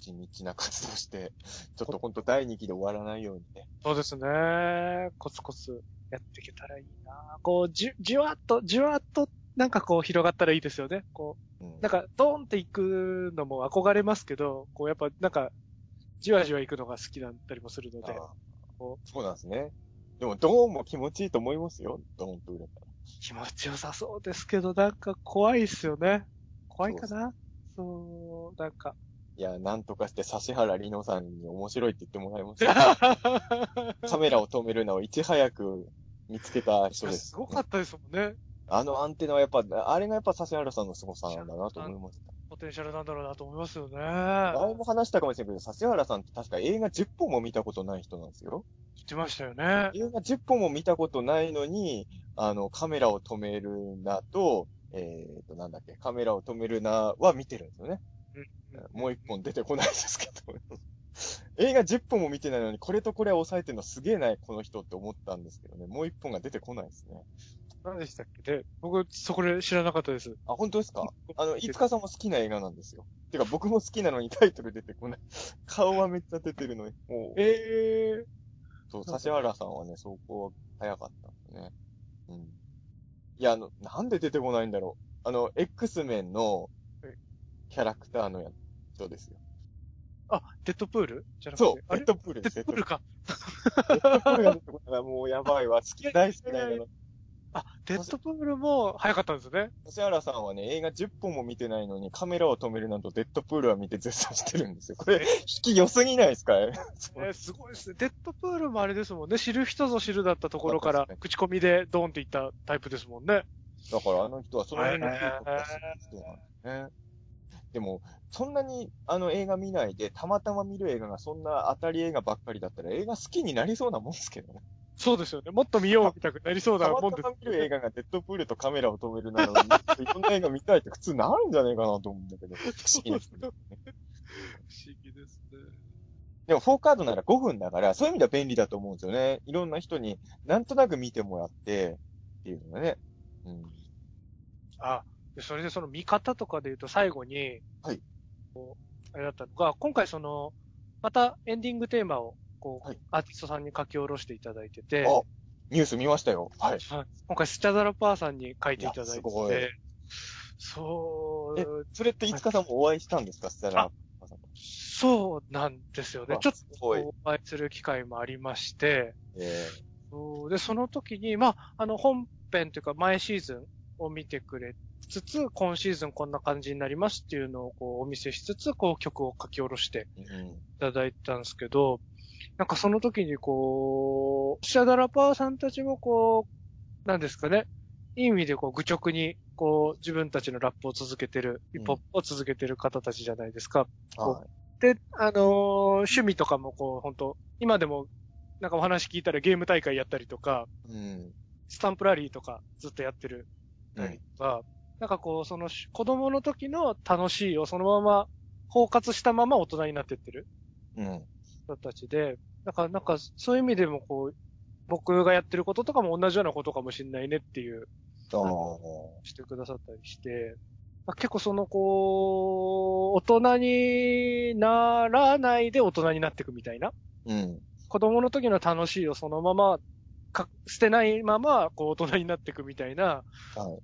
地道な活動して、ちょっと本当第2期で終わらないようにね。そうですね。コツコツやっていけたらいいな。こう、じゅ、じゅわっと、じゅわっと、なんかこう広がったらいいですよね。こうんう、なんか、ドーンって行くのも憧れますけど、こうやっぱなんか、じわじわ行くのが好きだったりもするので、そうなんですね。でも、ドーンも気持ちいいと思いますよ。ドーンと売れたら。気持ちよさそうですけど、なんか怖いっすよね。怖いかな？そう、なんか。いや、なんとかして指原里乃さんに面白いって言ってもらいました。カメラを止めるのをいち早く見つけた人です。すごかったですもんね。あのアンテナはやっぱ、あれがやっぱ指原さんの凄さなんだなと思いました。ポテンシャルなんだろうなと思いますよね。前も話したかもしれないけど、指原さんって確か映画10本も見たことない人なんですよ。言ってましたよね。映画10本も見たことないのに、あの、カメラを止めるなと、えっ、と、なんだっけ、カメラを止めるなは見てるんですよね。もう一本出てこないですけど。映画10本も見てないのに、これとこれは抑えてるのすげえな、この人って思ったんですけどね。もう1本が出てこないですね。何でしたっけ？で、僕、そこで知らなかったです。あ、本当ですか？あの、飯塚さんも好きな映画なんですよ。てか、僕も好きなのにタイトル出てこない。顔はめっちゃ出てるのに。もう、ええそう、指原さんはね、走行早かったんですね。うん。いや、あの、なんで出てこないんだろう。あの、X メンのはいキャラクターのや人ですよ。あ、デッドプール？じゃなくて？そう、デッドプールデです。ッドプールか。デッドプールが出てこないもうやばいわ。好き、大好きなの。あ、デッドプールも早かったんですね。指原さんはね、映画10本も見てないのにカメラを止めるなんとデッドプールは見て絶賛してるんですよ。これ、引き良すぎないですか？えーすごいですね。デッドプールもあれですもんね。知る人ぞ知るだったところから口コミでドーンっていったタイプですもんね。だからあの人はその辺のキープを出す人なんですね。でも、そんなにあの映画見ないで、たまたま見る映画がそんな当たり映画ばっかりだったら映画好きになりそうなもんですけどね。そうですよね。もっと見ようみたくなりそうなもんです見る映画がデッドプールとカメラを止めるなのに、いろんな映画見たいって普通なるんじゃねえかなと思うんだけど。不思議ですね。不思議ですね。でも4カードなら5分だから、そういう意味では便利だと思うんですよね。いろんな人になんとなく見てもらって、っていうのがね。うん。あ、でそれでその見方とかで言うと最後に、はい。あれだったのが、今回その、またエンディングテーマを、こう、はい。アーティストさんに書き下ろしていただいてて、あニュース見ましたよ。はい。はい。今回スチャダラパーさんに書いていただいて。いやすごい。て、そう。え、それっていつかさんもお会いしたんですか？スタラあそうなんですよね。ちょっと。お会いする機会もありまして、えそう。で、その時に、まあ、あの、本編というか前シーズンを見てくれつつ、今シーズンこんな感じになりますっていうのをこうお見せしつつ、こう曲を書き下ろしてーうん。いただいたんですけど、なんかその時にこう、シャダラパーさんたちもこう、なんですかね、いい意味でこう愚直にこう自分たちのラップを続けてる、ヒップホップを続けてる方たちじゃないですか。はで、あのー趣味とかもこう、本当今でも、なんかお話聞いたらゲーム大会やったりとか、い。うん。スタンプラリーとかずっとやってるたりとか、なんかこう、そのし子供の時の楽しいをそのまま包括したまま大人になってってるうん。人たちで、なんか、なんかそういう意味でもこう、僕がやってることとかも同じようなことかもしれないねっていう。してくださったりして、まあ結構そのこう、大人にならないで大人になっていくみたいな。うん。子供の時の楽しいをそのままか、捨てないまま、こう、大人になっていくみたいな、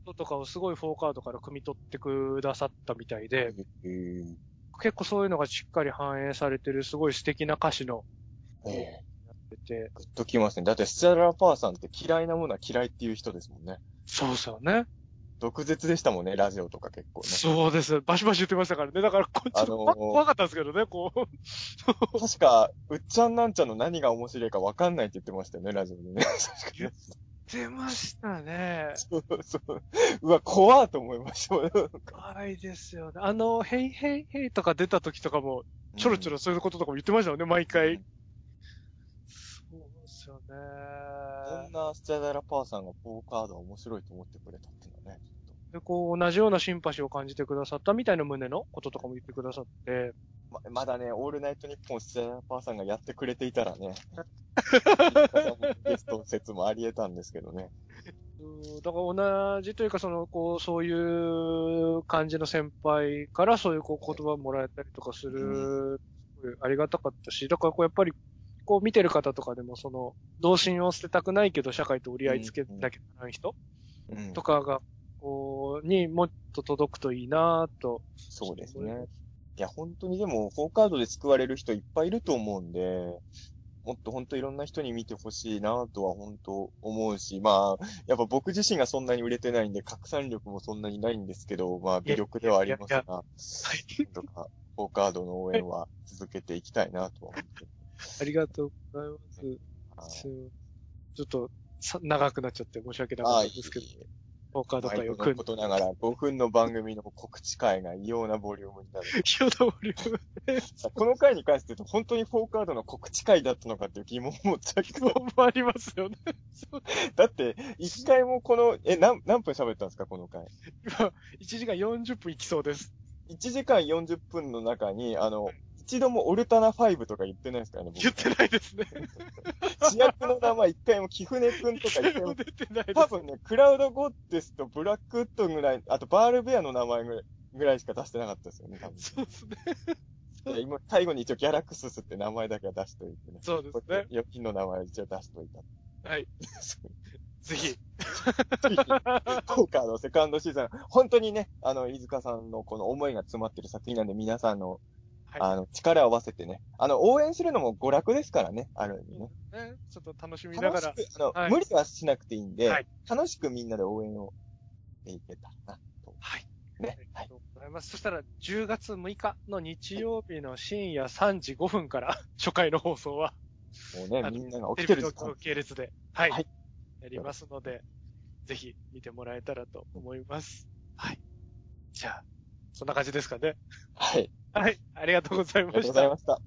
ととかをすごいフォーカードから汲み取ってくださったみたいで、えー結構そういうのがしっかり反映されてる、すごい素敵な歌詞の、えなってて、ー、グッときますね。だって、スチャラパーさんって嫌いなものは嫌いっていう人ですもんね。そうですよね。毒舌でしたもんね、ラジオとか結構ね。そうです。バシバシ言ってましたからね。だから、こっちあのーも怖かったんですけどね、こう。確か、うっちゃんなんちゃんの何が面白いか分かんないって言ってましたよね、ラジオでね。確かに。出ましたね。そうそう。うわ、怖っと思いました。怖いですよね。あの、ヘイヘイヘイとか出た時とかも、ちょろちょろそういうこととかも言ってましたよね、毎うん回。そうですよね。こんなスチャダラパーさんがポーカードは面白いと思ってくれたって。で、こう、同じようなシンパシーを感じてくださったみたいな旨のこととかも言ってくださって、ままだね、オールナイトニッポンスチャダラパーさんがやってくれていたらね、ゲスト説もあり得たんですけどね。うん。だから同じというか、その、こう、そういう感じの先輩からそういうこう言葉をもらえたりとかする、すごいありがたかったし、だからこうやっぱり、こう見てる方とかでもその、童心を捨てたくないけど社会と折り合いつけなきゃならない人うん。とかが、こう、にもっと届くといいなぁと。そうですね。いや、本当にでも、フォーカードで救われる人いっぱいいると思うんで、もっと本当いろんな人に見てほしいなとは本当思うし、まあ、やっぱ僕自身がそんなに売れてないんで、拡散力もそんなにないんですけど、まあ、魅力ではありますが、なんとか、フォーカードの応援は続けていきたいなとは思ってありがとうございます。ちょっとさ、長くなっちゃって申し訳なかったんですけど、ポーカード毎会を組んで度のこ。とながら、5分の番組の告知会が異様なボリュームになる。キヨダボリュームさこの回に関して言うと、本当にフォーカードの告知会だったのかっていう疑問を持っちゃうけど、もありますよね。だって、一回もこの、え、何、何分喋ったんですか、この回？今、1時間40分いきそうです。1時間40分の中に、あの、一度もオルタナ5とか言ってないですからね、僕言ってないですね。主役の名前一回もキフネ君とか言っても出てないです。多分ね、クラウドゴッデスとブラックウッドぐらい、あとバールベアの名前ぐらいぐらいしか出してなかったですよね、多分。そうですね。で今、最後に一応ギャラクススって名前だけは出しといてね。そうですね。預金の名前を一応出しといた。はい。ぜひ。効果のセカンドシーズン、本当にね、あの、飯塚さんのこの思いが詰まってる作品なんで、皆さんの、はいあの、力を合わせてね、あの、応援するのも娯楽ですからね、ある意味ね。ね、ちょっと楽しみながら。あの、はい無理はしなくていいんで、はい楽しくみんなで応援をしていけたらな、と。はい。ね。あはい。りがとうございます。そしたら、10月6日の日曜日の深夜3時5分から、初回の放送は、もうねみんなが起テきてる時間。系列で、はい。はいやりますので、ぜひ見てもらえたらと思います。はい。じゃあ、そんな感じですかね。はい。はい。ありがとうございありがとうごました。ざいました。